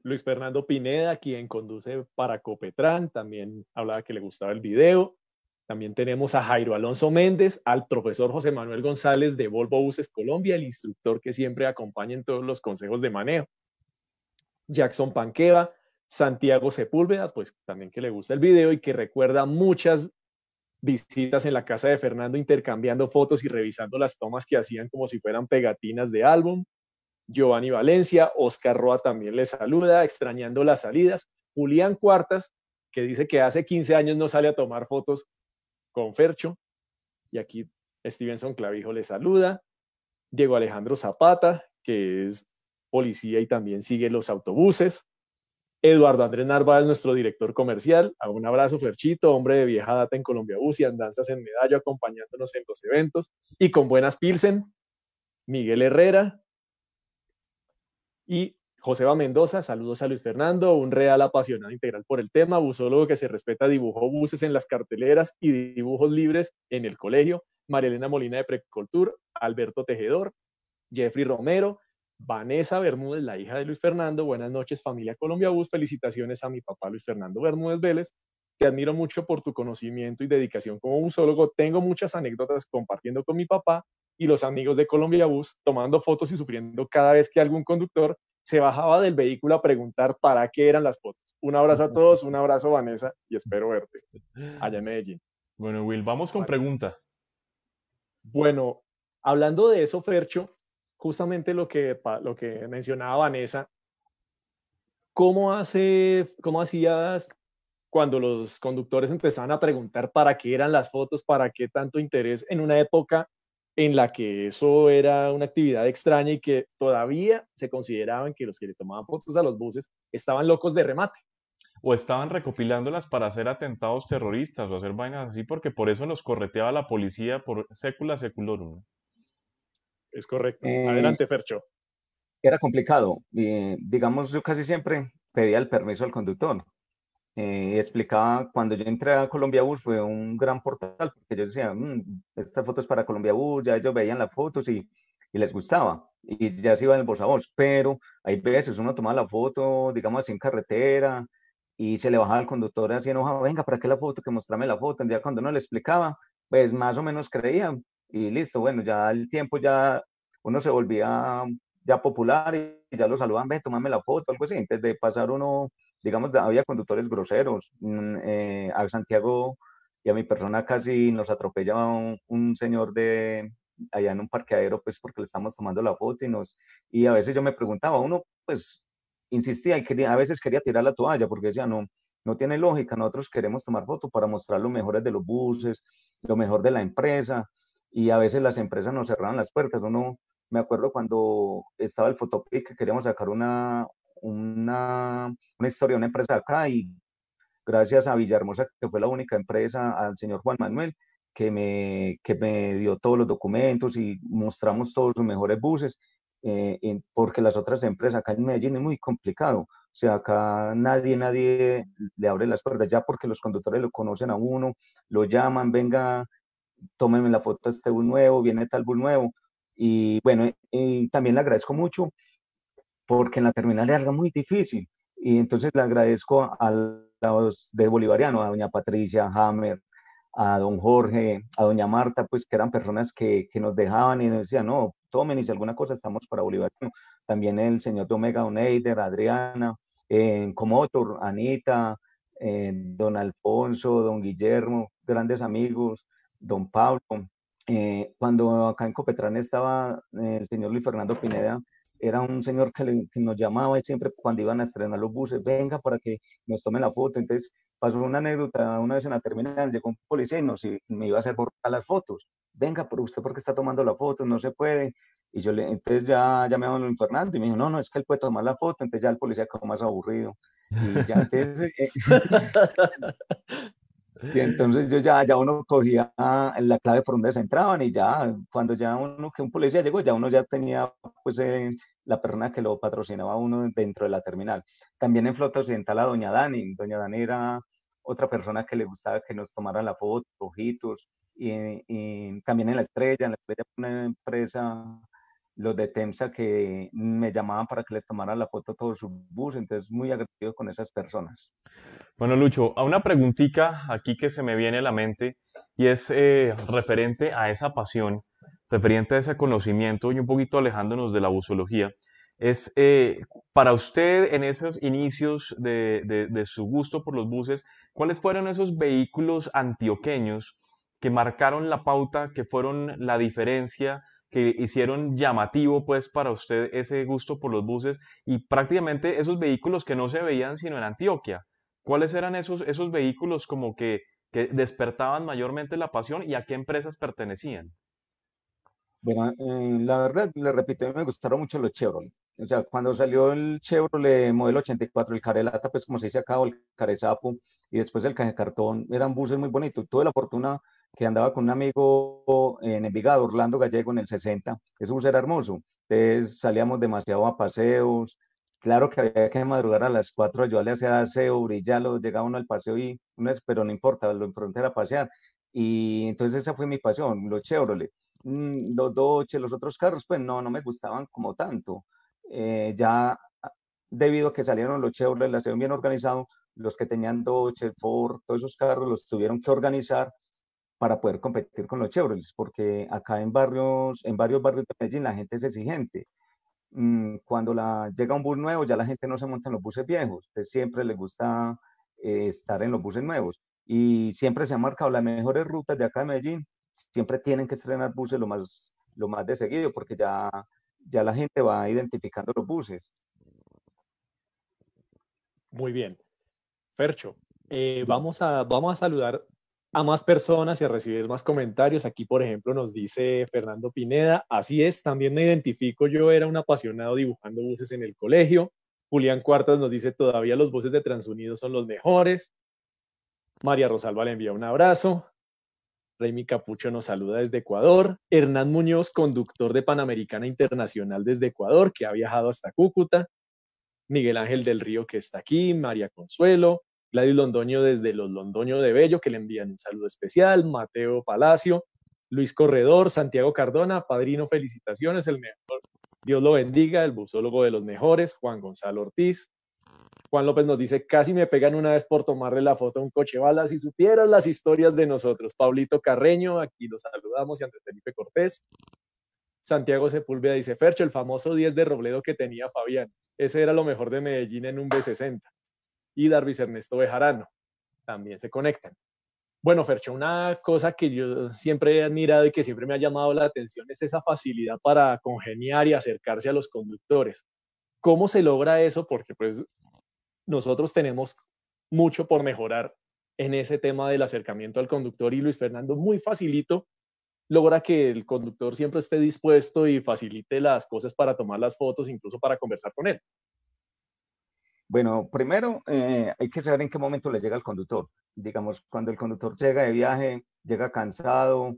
Luis Fernando Pineda, quien conduce para Copetran, también hablaba que le gustaba el video. También tenemos a Jairo Alonso Méndez, al profesor José Manuel González de Volvo Buses Colombia, el instructor que siempre acompaña en todos los consejos de manejo. Jackson Panqueva, Santiago Sepúlveda, pues también que le gusta el video y que recuerda muchas visitas en la casa de Fernando intercambiando fotos y revisando las tomas que hacían como si fueran pegatinas de álbum. Giovanni Valencia, Oscar Roa también le saluda, extrañando las salidas. Julián Cuartas, que dice que hace 15 años no sale a tomar fotos con Fercho. Y aquí Stevenson Clavijo le saluda. Diego Alejandro Zapata, que es policía y también sigue los autobuses. Eduardo Andrés Narváez, nuestro director comercial. un abrazo, Ferchito, hombre de vieja data en Colombia Bus y andanzas en medallo, acompañándonos en los eventos. Y con buenas Pilsen, Miguel Herrera. Y Joseba Mendoza, saludos a Luis Fernando, un real apasionado integral por el tema, busólogo que se respeta, dibujó buses en las carteleras y dibujos libres en el colegio. Elena Molina de Precultur, Alberto Tejedor, Jeffrey Romero, Vanessa Bermúdez, la hija de Luis Fernando. Buenas noches, familia Colombia Bus. Felicitaciones a mi papá Luis Fernando Bermúdez Vélez. Te admiro mucho por tu conocimiento y dedicación como busólogo. Tengo muchas anécdotas compartiendo con mi papá y los amigos de Colombia Bus, tomando fotos y sufriendo cada vez que algún conductor se bajaba del vehículo a preguntar para qué eran las fotos. Un abrazo a todos, un abrazo Vanessa y espero verte allá en Medellín. Bueno, Will, vamos con pregunta. Bueno, hablando de eso, Fercho, justamente lo que, lo que mencionaba Vanessa, ¿cómo, hace, ¿cómo hacías cuando los conductores empezaban a preguntar para qué eran las fotos, para qué tanto interés en una época en la que eso era una actividad extraña y que todavía se consideraban que los que le tomaban fotos a los buses estaban locos de remate. O estaban recopilándolas para hacer atentados terroristas o hacer vainas así, porque por eso los correteaba la policía por sécula seculorum. Es correcto. Eh, Adelante, Fercho. Era complicado. digamos, yo casi siempre pedía el permiso al conductor eh, explicaba, cuando yo entré a Colombia Bus fue un gran portal, porque yo decía, mm, esta foto es para Colombia Bus, ya ellos veían las fotos y, y les gustaba, y ya se iba en el voz a voz, pero hay veces uno tomaba la foto, digamos así en carretera, y se le bajaba al conductor así enojado, venga, ¿para qué la foto? Que mostrame la foto, ya cuando uno le explicaba, pues más o menos creía, y listo, bueno, ya el tiempo ya uno se volvía ya popular y ya lo saludaban, ve, tomame la foto, algo así, antes de pasar uno digamos, había conductores groseros. Mm, eh, a Santiago y a mi persona casi nos atropellaba un, señor de allá en un parqueadero, pues porque le estamos tomando la foto y nos, y a veces yo me preguntaba, uno pues insistía y quería, a veces quería tirar la toalla porque decía, no, no tiene lógica, nosotros queremos tomar fotos para mostrar lo mejor de los buses, lo mejor de la empresa, y a veces las empresas nos cerraban las puertas. Uno, me acuerdo cuando estaba el Fotopic, que queríamos sacar una, una, una historia de una empresa acá, y gracias a Villahermosa, que fue la única empresa, al señor Juan Manuel, que me, que me dio todos los documentos y mostramos todos los mejores buses, eh, porque las otras empresas acá en Medellín es muy complicado. O sea, acá nadie, nadie le abre las puertas, ya porque los conductores lo conocen a uno, lo llaman, venga, tómenme la foto de este bus nuevo, viene tal bus nuevo. Y bueno, y también le agradezco mucho porque en la terminal algo muy difícil. Y entonces le agradezco a los de Bolivariano, a doña Patricia Hammer, a don Jorge, a doña Marta, pues que eran personas que, que nos dejaban y nos decían, no, tomen y si alguna cosa estamos para Bolivariano. También el señor de Omega Oneider, Adriana, en Comotor, Anita, don Alfonso, don Guillermo, grandes amigos, don Pablo. Eh, cuando acá en Copetrán estaba eh, el señor Luis Fernando Pineda, era un señor que, nos llamaba y siempre cuando iban a estrenar los buses, venga para que nos tomen la foto. Entonces pasó una anécdota, una vez en la terminal, llegó un policía y nos, me iba a hacer borrar las fotos. Venga, pero usted porque está tomando la foto, no se puede. Y yo le, entonces ya llamé a don Fernando y me dijo, no, no, es que él puede tomar la foto. Entonces ya el policía quedó más aburrido. Y ya entonces, eh, y entonces yo ya, ya uno cogía la clave por donde se entraban y ya cuando ya uno, que un policía llegó, ya uno ya tenía pues eh, la persona que lo patrocinaba uno dentro de la terminal. También en Flota Occidental a Doña Dani. Doña Dani era otra persona que le gustaba que nos tomaran la foto, ojitos. Y, y también en La Estrella, en La Estrella una empresa los de Temsa que me llamaban para que les tomara la foto todo su bus, entonces muy agradecido con esas personas. Bueno, Lucho, a una preguntita aquí que se me viene a la mente y es eh, referente a esa pasión, referente a ese conocimiento y un poquito alejándonos de la busología, es eh, para usted en esos inicios de, de, de su gusto por los buses, ¿cuáles fueron esos vehículos antioqueños que marcaron la pauta, que fueron la diferencia? Que hicieron llamativo pues para usted ese gusto por los buses y prácticamente esos vehículos que no se veían sino en Antioquia. ¿Cuáles eran esos, esos vehículos como que, que despertaban mayormente la pasión y a qué empresas pertenecían? Bueno, eh, la verdad, le repito, me gustaron mucho los Chevrolet. O sea, cuando salió el Chevrolet modelo 84, el Carelata, pues como se dice acá, o el Carezapo, y después el Caje Cartón, eran buses muy bonitos. Tuve la fortuna que andaba con un amigo en Envigado, Orlando Gallego, en el 60. Ese bus era hermoso. Entonces salíamos demasiado a paseos. Claro que había que madrugar a las 4, ayudarle a hacer aseo, brillarlo, llegaba uno al paseo y uno pero no importa, lo importante era pasear. Y entonces esa fue mi pasión, los Chevrolet. Mm, los Dodge, los otros carros, pues no, no me gustaban como tanto. Eh, ya debido a que salieron los Chevrolet, la bien organizado, los que tenían Dodge, Ford, todos esos carros los tuvieron que organizar para poder competir con los Chevrolet, porque acá en barrios, en varios barrios de Medellín la gente es exigente. Mm, cuando llega un bus nuevo, ya la gente no se monta en los buses viejos, siempre le gusta eh, estar en los buses nuevos. Y siempre se han marcado las mejores rutas de acá de Medellín, siempre tienen que estrenar buses lo más, lo más de seguido, porque ya, ya la gente va identificando los buses. Muy bien. Percho, eh, vamos, a, vamos a saludar a más personas y a recibir más comentarios. Aquí, por ejemplo, nos dice Fernando Pineda, así es, también me identifico, yo era un apasionado dibujando buses en el colegio. Julián Cuartas nos dice, todavía los buses de Transunidos son los mejores. María Rosalba le envía un abrazo. Reymi Capucho nos saluda desde Ecuador. Hernán Muñoz, conductor de Panamericana Internacional desde Ecuador, que ha viajado hasta Cúcuta. Miguel Ángel del Río, que está aquí. María Consuelo. Gladys Londoño desde los Londoño de Bello, que le envían un saludo especial, Mateo Palacio, Luis Corredor, Santiago Cardona, padrino, felicitaciones, el mejor. Dios lo bendiga, el busólogo de los mejores, Juan Gonzalo Ortiz. Juan López nos dice, casi me pegan una vez por tomarle la foto a un coche bala, si supieras las historias de nosotros. Paulito Carreño, aquí los saludamos, y Andrés Felipe Cortés. Santiago Sepúlveda dice, Fercho, el famoso 10 de Robledo que tenía Fabián. Ese era lo mejor de Medellín en un B60. Y Darvis Ernesto Bejarano. También se conectan. Bueno, Fercho, una cosa que yo siempre he admirado y que siempre me ha llamado la atención es esa facilidad para congeniar y acercarse a los conductores. ¿Cómo se logra eso? Porque pues nosotros tenemos mucho por mejorar en ese tema del acercamiento al conductor y Luis Fernando muy facilito logra que el conductor siempre esté dispuesto y facilite las cosas para tomar las fotos, incluso para conversar con él. Bueno, primero eh, hay que saber en qué momento le llega al conductor. Digamos, cuando el conductor llega de viaje, llega cansado,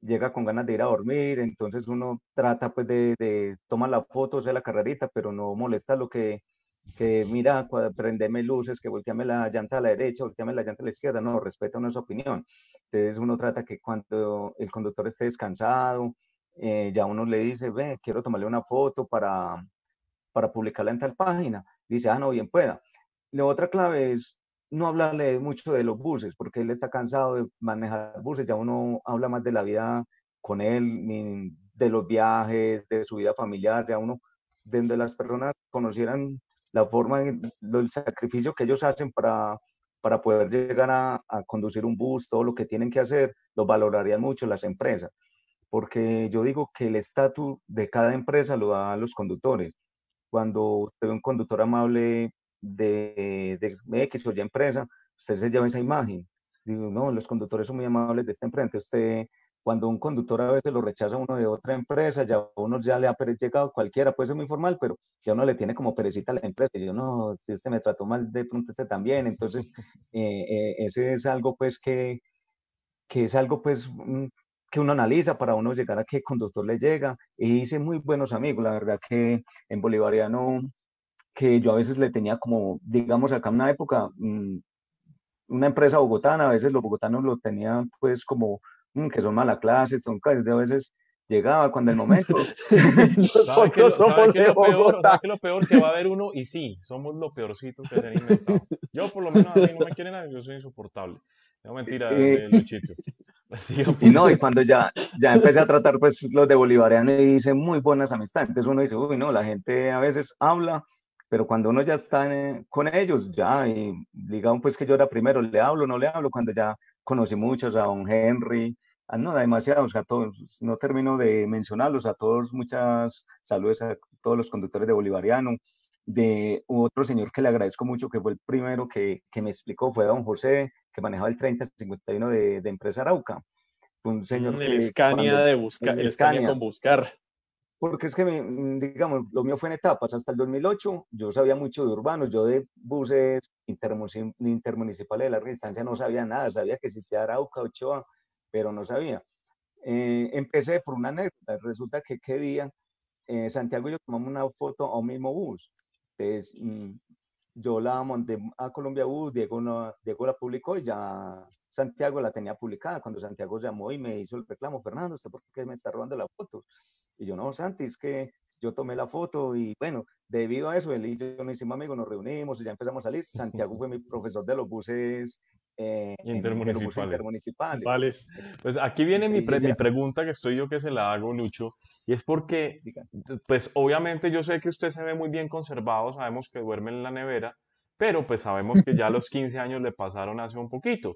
llega con ganas de ir a dormir, entonces uno trata pues de, de tomar la foto, hacer la carrerita, pero no molesta lo que, que mira, prendeme luces, que volteame la llanta a la derecha, volteame la llanta a la izquierda, no, respeta una opinión. Entonces uno trata que cuando el conductor esté descansado, eh, ya uno le dice, ve, quiero tomarle una foto para, para publicarla en tal página. Dice, ah, no, bien pueda. La otra clave es no hablarle mucho de los buses, porque él está cansado de manejar buses, ya uno habla más de la vida con él, de los viajes, de su vida familiar, ya uno, donde las personas conocieran la forma, el sacrificio que ellos hacen para, para poder llegar a, conducir un bus, todo lo que tienen que hacer, lo valorarían mucho las empresas. Porque yo digo que el estatus de cada empresa lo da a los conductores. Cuando usted ve un conductor amable de, de X o Y empresa, usted se lleva esa imagen. Digo, no, los conductores son muy amables de esta empresa. Usted cuando un conductor a veces lo rechaza uno de otra empresa, ya uno ya le ha llegado, cualquiera puede ser muy formal, pero ya uno le tiene como perecita a la empresa. Yo, no, si este me trató mal, de pronto este también. Entonces, eh, eh, ese es algo pues que, que es algo pues mm, que uno analiza para uno llegar a qué conductor le llega. Y hice muy buenos amigos, la verdad que en Bolivariano, que yo a veces le tenía como, digamos, acá en una época, mm, una empresa bogotana, a veces los bogotanos lo tenían pues como Mm, que son mala clase, son clases de a veces llegaba cuando el momento. ¿Sabe que, lo, ¿sabe que lo peor, ¿sabe que lo peor que va a haber uno? Y sí, somos lo peorcito que se han inventado. Yo, por lo menos, a mí no me quieren, yo soy insoportable. No, mentira, eh, Luchito. y no, y cuando ya, ya empecé a tratar pues los de bolivariano y hice muy buenas amistades, entonces uno dice, uy, no, la gente a veces habla, pero cuando uno ya está con ellos, ya, y digamos pues que yo era primero, le hablo, no le hablo, cuando ya conocí muchos, a don Henry, a, no, demasiados, a todos, no termino de mencionarlos, a todos, muchas saludos a todos los conductores de Bolivariano, de otro señor que le agradezco mucho, que fue el primero que, que me explicó, fue don José, que manejaba el 3051 de, de Empresa Arauca. Un señor mm, el Scania de buscar, el, Scania con buscar. Porque es que, mm, digamos, lo mío fue en etapas. Hasta el 2008 yo sabía mucho de urbanos, yo de buses intermunicipales de larga distancia no sabía nada, sabía que existía Arauca, Ochoa, pero no sabía. Eh, empecé por una anécdota, resulta que qué día eh, Santiago y yo tomamos una foto a un mismo bus. Entonces, mm, yo la monté a Colombia Bus, Diego, no, Diego la publicó y ya Santiago la tenía publicada. Cuando Santiago llamó y me hizo el reclamo, Fernando, ¿usted por qué me está robando la foto? Y yo, no, Santi, es que yo tomé la foto y bueno, debido a eso, él y yo nos hicimos amigos, nos reunimos y ya empezamos a salir. Santiago fue mi profesor de los buses eh, intermunicipales. Pues aquí viene mi, mi, pregunta que estoy yo que se la hago, Lucho, y es porque, pues obviamente yo sé que usted se ve muy bien conservado, sabemos que duerme en la nevera, pero pues sabemos que ya los 15 años le pasaron hace un poquito.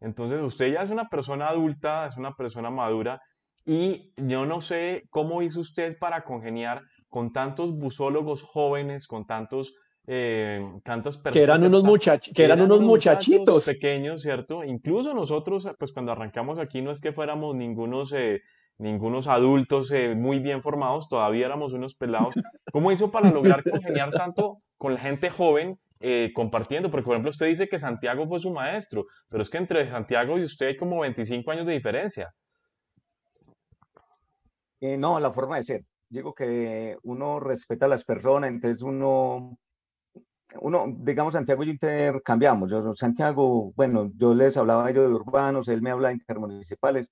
Entonces usted ya es una persona adulta, es una persona madura, y yo no sé cómo hizo usted para congeniar con tantos busólogos jóvenes, con tantos eh, tantas personas. Que eran unos, muchach que eran, unos muchachitos. Pequeños, ¿cierto? Incluso nosotros, pues cuando arrancamos aquí, no es que fuéramos ningunos, eh, ningunos adultos eh, muy bien formados, todavía éramos unos pelados. ¿Cómo hizo para lograr congeniar tanto con la gente joven eh, compartiendo? Porque, por ejemplo, usted dice que Santiago fue su maestro, pero es que entre Santiago y usted hay como 25 años de diferencia. Eh, no, la forma de ser. Digo que uno respeta a las personas, entonces uno, uno, digamos, Santiago y yo intercambiamos. Yo, Santiago, bueno, yo les hablaba yo de urbanos, él me habla de intermunicipales,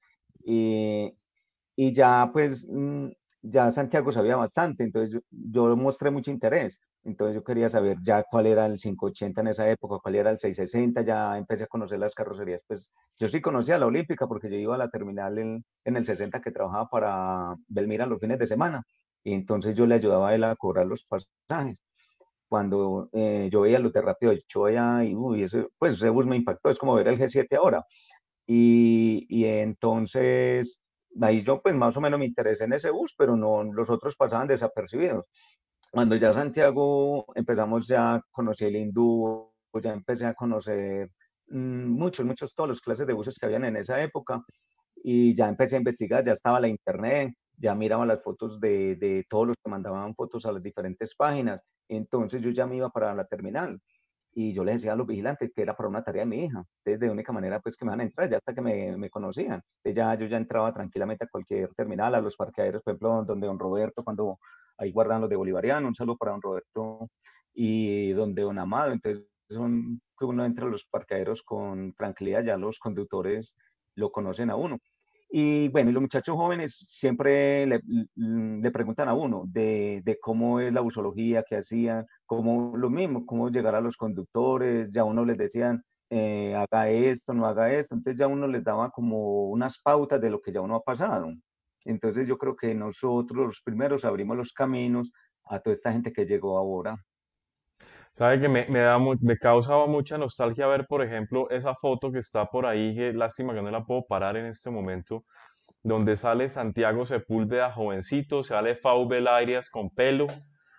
y ya pues, mm, ya Santiago sabía bastante, entonces yo, yo mostré mucho interés. Entonces yo quería saber ya cuál era el 580 en esa época, cuál era el 660, ya empecé a conocer las carrocerías. Pues yo sí conocía la Olímpica porque yo iba a la terminal en, en el 60 que trabajaba para Belmira los fines de semana y entonces yo le ayudaba a él a cobrar los pasajes. Cuando eh, yo veía los de Rápido de Choya y uy, ese, pues ese bus me impactó, es como ver el G7 ahora. Y, y entonces ahí yo pues más o menos me interesé en ese bus, pero no, los otros pasaban desapercibidos. Cuando ya Santiago empezamos ya, conocí el hindú, ya empecé a conocer mm, muchos, muchos, todos los clases de buses que habían en esa época y ya empecé a investigar, ya estaba la internet, ya miraba las fotos de, de todos los que mandaban fotos a las diferentes páginas, entonces yo ya me iba para la terminal y yo les decía a los vigilantes que era para una tarea de mi hija. Entonces, de única manera, pues que me van a entrar, ya hasta que me, me conocían. Entonces, ya yo ya entraba tranquilamente a cualquier terminal, a los parqueaderos, por ejemplo, donde don Roberto, cuando ahí guardan los de Bolivariano, un saludo para don Roberto, y donde don Amado. Entonces, son, uno entra a los parqueaderos con tranquilidad, ya los conductores lo conocen a uno. Y bueno, los muchachos jóvenes siempre le, le preguntan a uno de, de, cómo es la busología, qué hacían, cómo lo mismo, cómo llegar a los conductores, ya uno les decían, eh, haga esto, no haga esto, entonces ya uno les daba como unas pautas de lo que ya uno ha pasado. Entonces yo creo que nosotros los primeros abrimos los caminos a toda esta gente que llegó ahora. Sabe que me, me, da me causaba mucha nostalgia ver, por ejemplo, esa foto que está por ahí, que lástima que no la puedo parar en este momento, donde sale Santiago Sepúlveda jovencito, sale Faubel Arias con pelo,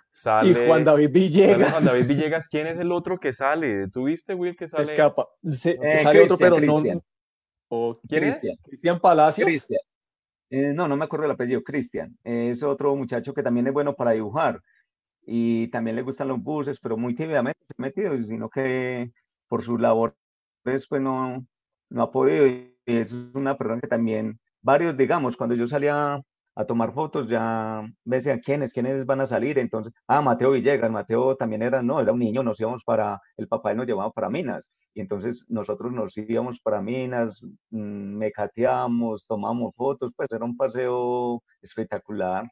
sale... Y Juan David Villegas. Juan David Villegas, ¿quién es el otro que sale? ¿Tuviste, Will, que sale? Escapa. Se, eh, sale otro, pero Christian. no... ¿Quién es? Cristian Palacios. Cristian. Eh, no, no me acuerdo el apellido, Cristian. Es otro muchacho que también es bueno para dibujar y también le gustan los buses, pero muy tímidamente se ha metido, sino que por su labor pues no, no ha podido. Y es una persona que también, varios, digamos, cuando yo salía a tomar fotos, ya me decían quiénes, quiénes van a salir. Entonces, ah, Mateo Villegas, Mateo también era, no, era un niño, nos íbamos para, el papá nos llevaba para Minas. Y entonces nosotros nos íbamos para Minas, mm, mecateamos, tomamos fotos, pues era un paseo espectacular.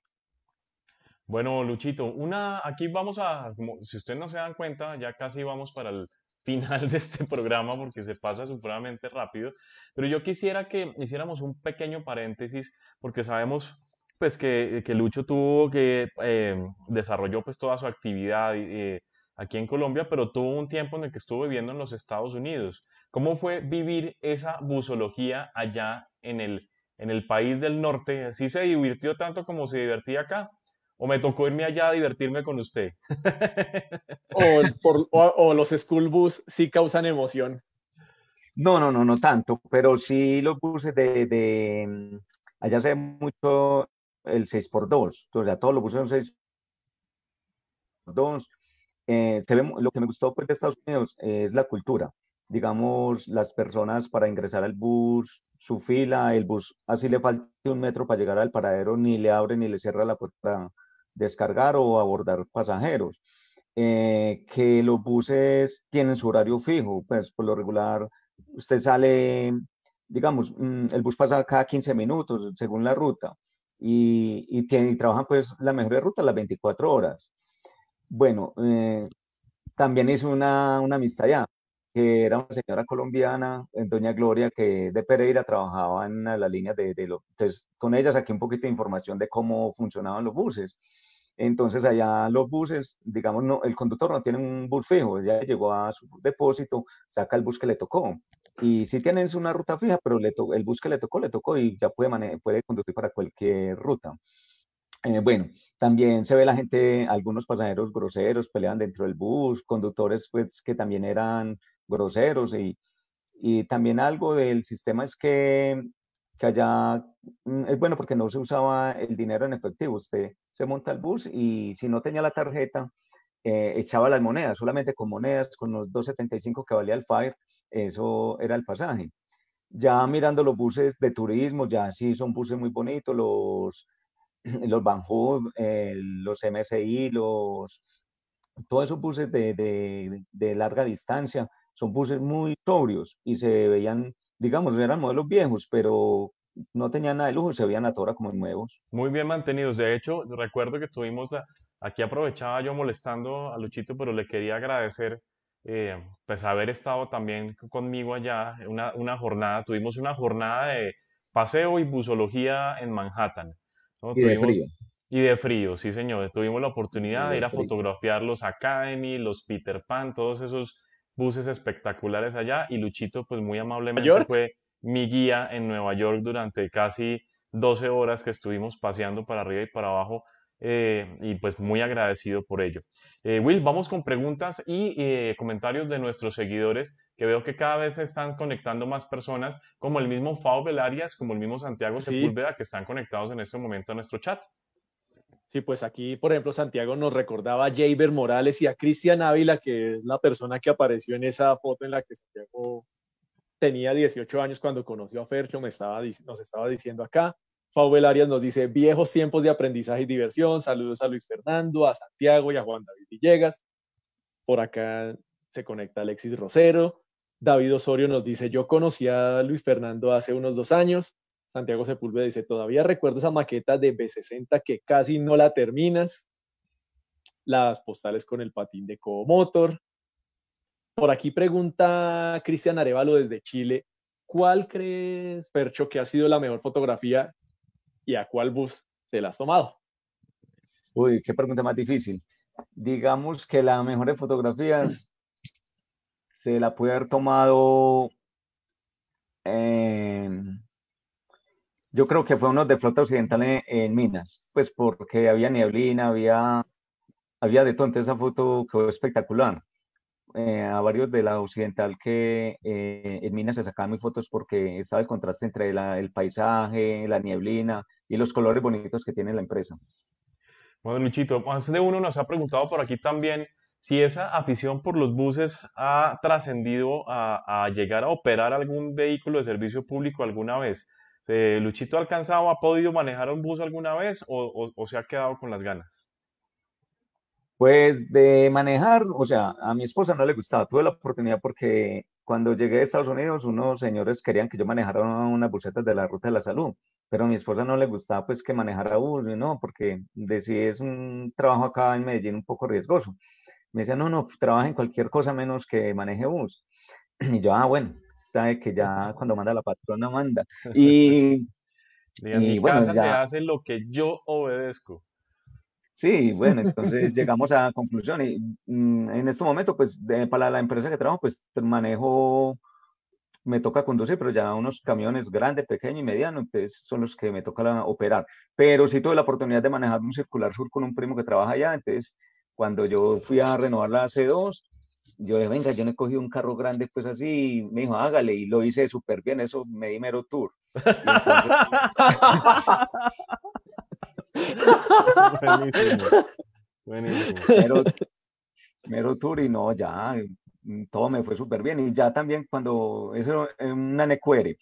Bueno, Luchito, una, aquí vamos a, como, si ustedes no se dan cuenta, ya casi vamos para el final de este programa porque se pasa supremamente rápido, pero yo quisiera que hiciéramos un pequeño paréntesis porque sabemos pues que, que Lucho tuvo que eh, desarrolló pues toda su actividad eh, aquí en Colombia, pero tuvo un tiempo en el que estuvo viviendo en los Estados Unidos. ¿Cómo fue vivir esa busología allá en el, en el país del norte? ¿Así se divirtió tanto como se divertía acá? O me tocó irme allá a divertirme con usted. o, por, o, los school bus sí causan emoción. No, no, no, no tanto, pero sí los buses de, de allá se ve mucho el 6x2, o sea, todos los buses son 6x2. Eh, se ve, lo que me gustó pues, de Estados Unidos es la cultura. Digamos, las personas para ingresar al bus, su fila, el bus así le falta un metro para llegar al paradero, ni le abre ni le cierra la puerta descargar o abordar pasajeros. Eh, que los buses tienen su horario fijo, pues por lo regular usted sale, digamos, mm, el bus pasa cada 15 minutos según la ruta y, y, tiene, y trabajan pues la mejor ruta las 24 horas. Bueno, eh, también hice una, una amistad ya, que era una señora colombiana, doña Gloria, que de Pereira trabajaba en la línea de, de lo, entonces con ella saqué un poquito de información de cómo funcionaban los buses. Entonces allá los buses, digamos, no, el conductor no tiene un bus fijo, ya llegó a su depósito, saca el bus que le tocó. Y sí tienen una ruta fija, pero le el bus que le tocó, le tocó y ya puede, puede conducir para cualquier ruta. Eh, bueno, también se ve la gente, algunos pasajeros groseros pelean dentro del bus, conductores pues que también eran groseros y, y también algo del sistema es que, que allá mm, es bueno porque no se usaba el dinero en efectivo, usted se monta el bus y si no tenía la tarjeta, eh, echaba las monedas, solamente con monedas, con los 2.75 que valía el Fire, eso era el pasaje. Ya mirando los buses de turismo, ya sí son buses muy bonitos, los, los Van eh, los MSI, los, todos esos buses de, de, de larga distancia, son buses muy sobrios y se veían, digamos, eran modelos viejos, pero no tenían nada de lujo, se veían a toda como nuevos. Muy bien mantenidos. De hecho, recuerdo que estuvimos, aquí aprovechaba yo molestando a Luchito, pero le quería agradecer eh, pues haber estado también conmigo allá, una, una, jornada, tuvimos una jornada de paseo y busología en Manhattan. Y de frío. Y de frío, sí señor. Tuvimos la oportunidad de ir a fotografiar los Academy, los Peter Pan, todos esos buses espectaculares allá. Y Luchito, pues muy amablemente fue mi guía en Nueva York durante casi 12 horas que estuvimos paseando para arriba y para abajo eh, y pues muy agradecido por ello. Eh, Will, vamos con preguntas y eh, comentarios de nuestros seguidores, que veo que cada vez se están conectando más personas, como el mismo Fau Velarias, como el mismo Santiago Sepúlveda, que están conectados en este momento a nuestro chat. Sí, pues aquí, por ejemplo, Santiago nos recordaba a Jaber Morales y a Cristian Ávila, que es la persona que apareció en esa foto en la que Santiago tenía 18 años cuando conoció a Fercho, me estaba, nos estaba diciendo acá. Faubel Arias nos dice, viejos tiempos de aprendizaje y diversión. Saludos a Luis Fernando, a Santiago y a Juan David Villegas. Por acá se conecta Alexis Rosero. David Osorio nos dice, yo conocí a Luis Fernando hace unos dos años. Santiago Sepúlveda dice, todavía recuerdo esa maqueta de B60 que casi no la terminas. Las postales con el patín de Comotor. Por aquí pregunta Cristian Arevalo desde Chile, ¿cuál crees, Percho, que ha sido la mejor fotografía y a cuál bus se la has tomado? Uy, qué pregunta más difícil. Digamos que la mejor de fotografías se la puede haber tomado. Yo creo que fue uno de flota occidental en, Minas, pues porque había nieblina, había, había de todo. Entonces esa foto quedó espectacular. Eh, a varios de la occidental que eh, en Minas se sacaban mis fotos porque estaba el contraste entre el paisaje, la nieblina y los colores bonitos que tiene la empresa. Bueno, Luchito, más de uno nos ha preguntado por aquí también si esa afición por los buses ha trascendido a, llegar a operar algún vehículo de servicio público alguna vez. Eh, ¿Luchito alcanzado, ha podido manejar un bus alguna vez o se ha quedado con las ganas? Pues de manejar, o sea, a mi esposa no le gustaba, tuve la oportunidad porque cuando llegué a Estados Unidos unos señores querían que yo manejara unas busetas de la ruta de la salud, pero a mi esposa no le gustaba pues que manejara bus, no, porque decía es un trabajo acá en Medellín un poco riesgoso. Me decía, no, no, trabaja en cualquier cosa menos que maneje bus. Y yo, ah, bueno, sabe que ya cuando manda la patrona manda. Y, y bueno, casa se hace lo que yo obedezco. Sí, bueno, entonces llegamos a la conclusión y mm, en este momento, pues para la empresa que trabajo, pues manejo, me toca conducir, pero ya unos camiones grandes, pequeños y medianos, entonces son los que me toca operar. Pero sí tuve la oportunidad de manejar un circular sur con un primo que trabaja allá, entonces cuando yo fui a renovar la C2, yo dije, venga, yo no he cogido un carro grande, pues así, me dijo, hágale, y lo hice súper bien, eso me di mero tour. Buenísimo. Mero, tour y no, ya, mm, todo me fue súper bien. Y ya también cuando, eso en una Necuere,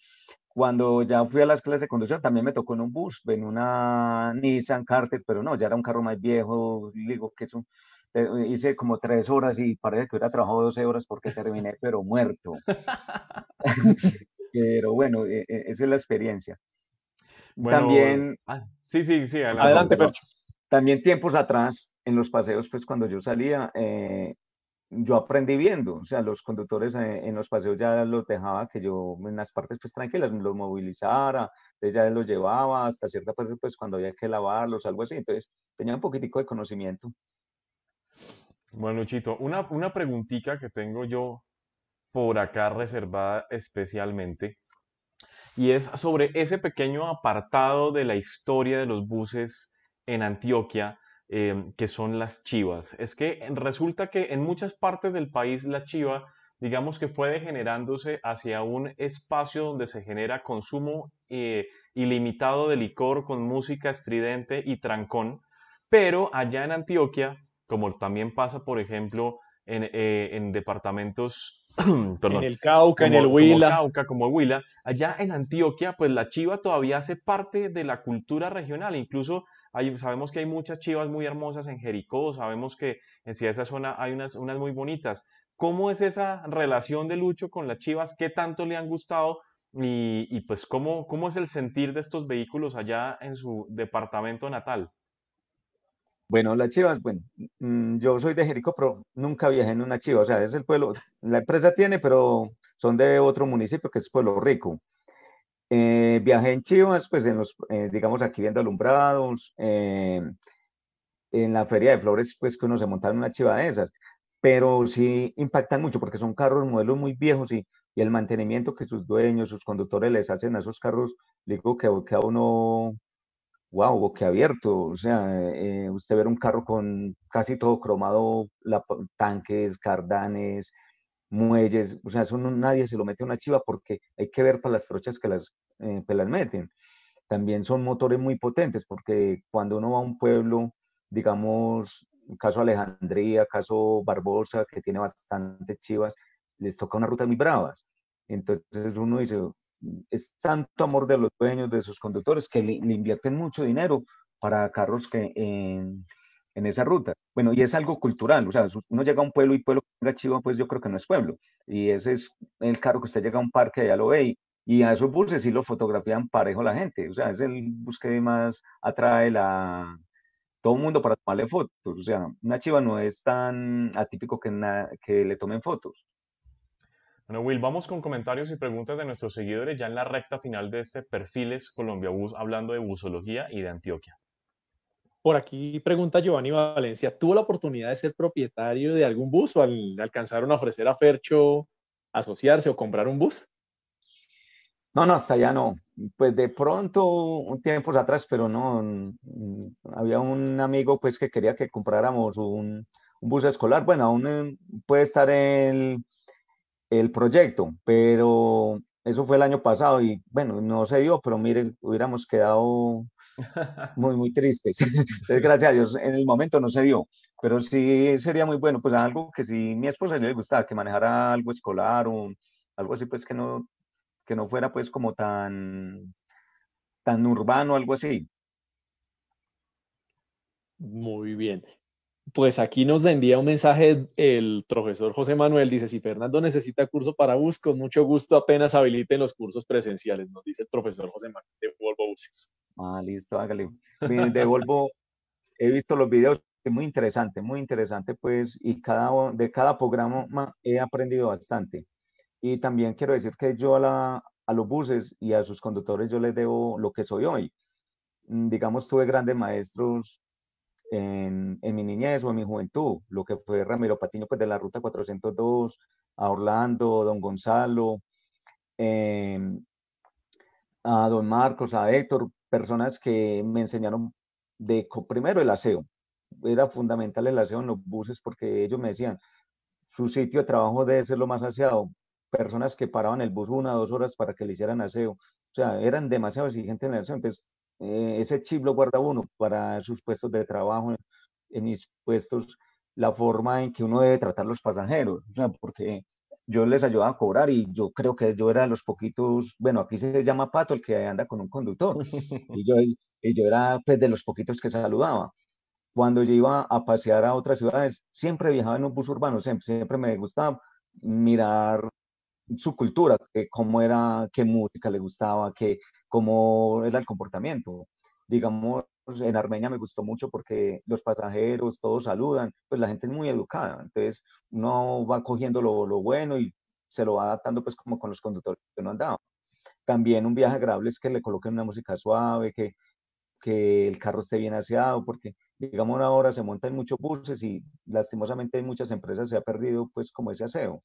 cuando ya fui a las clases de conducción, también me tocó en un bus, en una Nissan Carter, pero no, ya era un carro más viejo, digo que eso, eh, hice como tres horas y parece que hubiera trabajado 12 horas porque terminé, pero muerto. pero bueno, e, e, esa es la experiencia. también... Ah, Sí, sí, sí. Adelante, Percho. También tiempos atrás, en los paseos, pues cuando yo salía, eh, yo aprendí viendo, o sea, los conductores eh, en los paseos ya los dejaba que yo en las partes pues tranquilas los movilizara, entonces ya los llevaba hasta cierta parte pues cuando había que lavarlos, algo así, entonces tenía un poquitico de conocimiento. Bueno, Chito, una, una preguntita que tengo yo por acá reservada especialmente y es sobre ese pequeño apartado de la historia de los buses en Antioquia, em, que son las chivas. Es que resulta que en muchas partes del país la chiva, digamos que fue degenerándose hacia un espacio donde se genera consumo eh, ilimitado de licor con música estridente y trancón, pero allá en Antioquia, como también pasa, por ejemplo, en, eh, en departamentos en el Cauca, en el Huila. Como Cauca, como Huila. Allá en Antioquia, pues la chiva todavía hace parte de la cultura regional. Incluso hay, sabemos que hay muchas chivas muy hermosas en Jericó, sabemos que en esa zona hay unas, unas muy bonitas. ¿Cómo es esa relación de Lucho con las chivas? ¿Qué tanto le han gustado? Y, y pues, ¿cómo, ¿cómo es el sentir de estos vehículos allá en su departamento natal? Bueno, las chivas, bueno, mm, yo soy de Jericó, pero nunca viajé en una chiva, o sea, es el pueblo, la empresa tiene, pero son de otro municipio que es Pueblo Rico. Eh, viajé en Chivas, pues en los, eh, digamos, aquí viendo alumbrados, eh, en la feria de flores, pues que uno se monta en una chiva de esas, pero sí impactan mucho porque son carros, modelos muy viejos y, el mantenimiento que sus dueños, sus conductores les hacen a esos carros, digo que a uno, wow, abierto, o sea, usted ver un carro con casi todo cromado, la, tanques, cardanes, muelles, o sea, eso nadie se lo mete a una chiva porque hay que ver para las trochas que las, eh, las meten. También son motores muy potentes porque cuando uno va a un pueblo, digamos, caso Alejandría, caso Barbosa, que tiene bastantes chivas, les toca una ruta muy bravas. Entonces uno dice, es tanto amor de los dueños, de sus conductores, que le, invierten mucho dinero para carros que en, en esa ruta. Bueno, y es algo cultural, o sea, uno llega a un pueblo y pueblo que chiva, pues yo creo que no es pueblo. Y ese es el carro que usted llega a un parque, ya lo ve, y, a esos buses sí lo fotografían parejo la gente, o sea, es el bus que más atrae la, todo el mundo para tomarle fotos, o sea, una chiva no es tan atípico que, que le tomen fotos. Bueno, Will, vamos con comentarios y preguntas de nuestros seguidores ya en la recta final de este Perfiles Colombia Bus, hablando de busología y de Antioquia. Por aquí pregunta Giovanni Valencia, ¿tuvo la oportunidad de ser propietario de algún bus o al, alcanzaron a ofrecer a Fercho asociarse o comprar un bus? No, no, hasta allá no. Pues de pronto, un tiempo atrás, pero no, había un amigo pues que quería que compráramos un, bus escolar. Bueno, aún eh, puede estar el, el proyecto, pero eso fue el año pasado y bueno, no se dio, pero miren, hubiéramos quedado muy, muy tristes. gracias a Dios, en el momento no se dio, pero sí sería muy bueno, pues algo que si mi esposa le gustaba, que manejara algo escolar o algo así, pues que no, que no fuera pues como tan, tan urbano, algo así. Muy bien. Pues aquí nos envía un mensaje el profesor José Manuel, dice, si Fernando necesita curso para bus, con mucho gusto apenas habiliten los cursos presenciales, nos dice el profesor José Manuel de Volvo Buses. Ah, listo, hágale. De Volvo he visto los videos, muy interesante, muy interesante, pues, y cada, de cada programa he aprendido bastante. Y también quiero decir que yo a, la, a los buses y a sus conductores yo les debo lo que soy hoy. Mm, digamos, tuve grandes maestros en, en, mi niñez o en mi juventud, lo que fue Ramiro Patiño, pues de la ruta 402, a Orlando, Don Gonzalo, em, a Don Marcos, a Héctor, personas que me enseñaron de primero el aseo. Era fundamental el aseo en los buses porque ellos me decían, su sitio de trabajo debe ser lo más aseado. Personas que paraban el bus una o dos horas para que le hicieran aseo. O sea, eran demasiado exigentes en el aseo. Entonces, eh, ese chip lo guarda uno para sus puestos de trabajo, en mis puestos, la forma en que uno debe tratar los pasajeros. O sea, porque yo les ayudaba a cobrar y yo creo que yo era de los poquitos, bueno, aquí se llama pato el que anda con un conductor, y yo, y yo era pues, de los poquitos que saludaba. Cuando yo iba a pasear a otras ciudades, siempre viajaba en un bus urbano, siempre, siempre me gustaba mirar su cultura, que cómo era, qué música le gustaba, que, cómo era el comportamiento. Digamos, en Armenia me gustó mucho porque los pasajeros, todos saludan, pues la gente es muy educada, entonces uno va cogiendo lo, lo bueno y se lo va adaptando pues como con los conductores que no andaba. También un viaje agradable es que le coloquen una música suave, que, que el carro esté bien aseado, porque digamos ahora se montan muchos buses y lastimosamente en muchas empresas se ha perdido pues como ese aseo.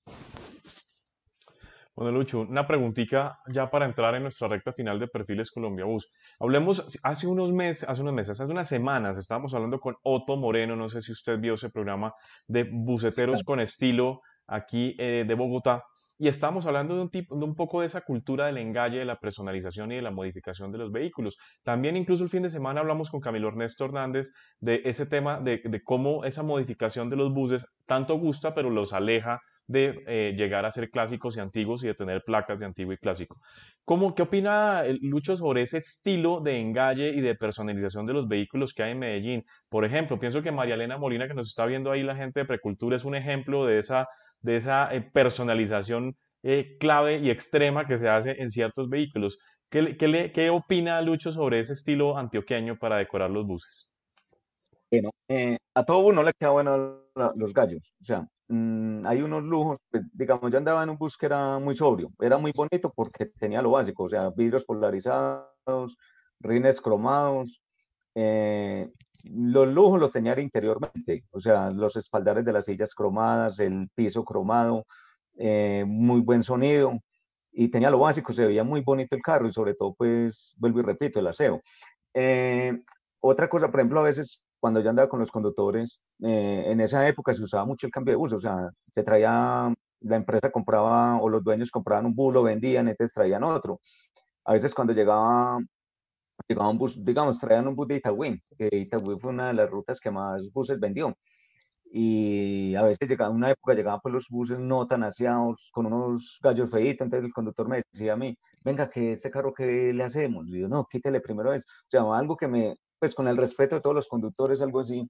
Bueno, Lucho, una preguntita ya para entrar en nuestra recta final de Perfiles Colombia Bus. Hablemos, hace unos meses, hace unos meses, hace unas semanas, estábamos hablando con Otto Moreno, no sé si usted vio ese programa de buceteros con estilo aquí eh, de Bogotá, y estábamos hablando de un, tipo, de un poco de esa cultura del engalle, de la personalización y de la modificación de los vehículos. También incluso el fin de semana hablamos con Camilo Ernesto Hernández de ese tema de, de cómo esa modificación de los buses tanto gusta, pero los aleja de eh, llegar a ser clásicos y antiguos y de tener placas de antiguo y clásico. ¿Cómo, ¿Qué opina eh, Lucho sobre ese estilo de engalle y de personalización de los vehículos que hay en Medellín? Por ejemplo, pienso que María Elena Molina, que nos está viendo ahí la gente de Precultura, es un ejemplo de esa, de esa eh, personalización clave y extrema que se hace en ciertos vehículos. ¿Qué, qué, qué opina Lucho sobre ese estilo antioqueño para decorar los buses? Bueno, a todo uno le queda bueno los gallos. O sea, mm, hay unos lujos, pues, digamos, yo andaba en un bus que era muy sobrio, era muy bonito porque tenía lo básico, o sea, vidrios polarizados, rines cromados, eh, los lujos los tenía interiormente, o sea, los espaldares de las sillas cromadas, el piso cromado, eh, muy buen sonido, y tenía lo básico, se veía muy bonito el carro y sobre todo, pues, vuelvo y repito, el aseo. Eh, otra cosa, por ejemplo, a veces cuando yo andaba con los conductores, eh, en esa época se usaba mucho el cambio de bus, o sea, se traía, la empresa compraba o los dueños compraban un bus, lo vendían, entonces traían otro. A veces cuando llegaba, llegaba un bus, digamos, traían un bus de Itagüí, que Itagüí fue una de las rutas que más buses vendió. Y a veces llegaba, una época llegaban pues los buses no tan aseados, con unos gallos feitos, entonces el conductor me decía a mí, venga, que ese carro que le hacemos? Y yo, no, quítele primero eso. O sea, algo que me, pues con el respeto de todos los conductores, algo así,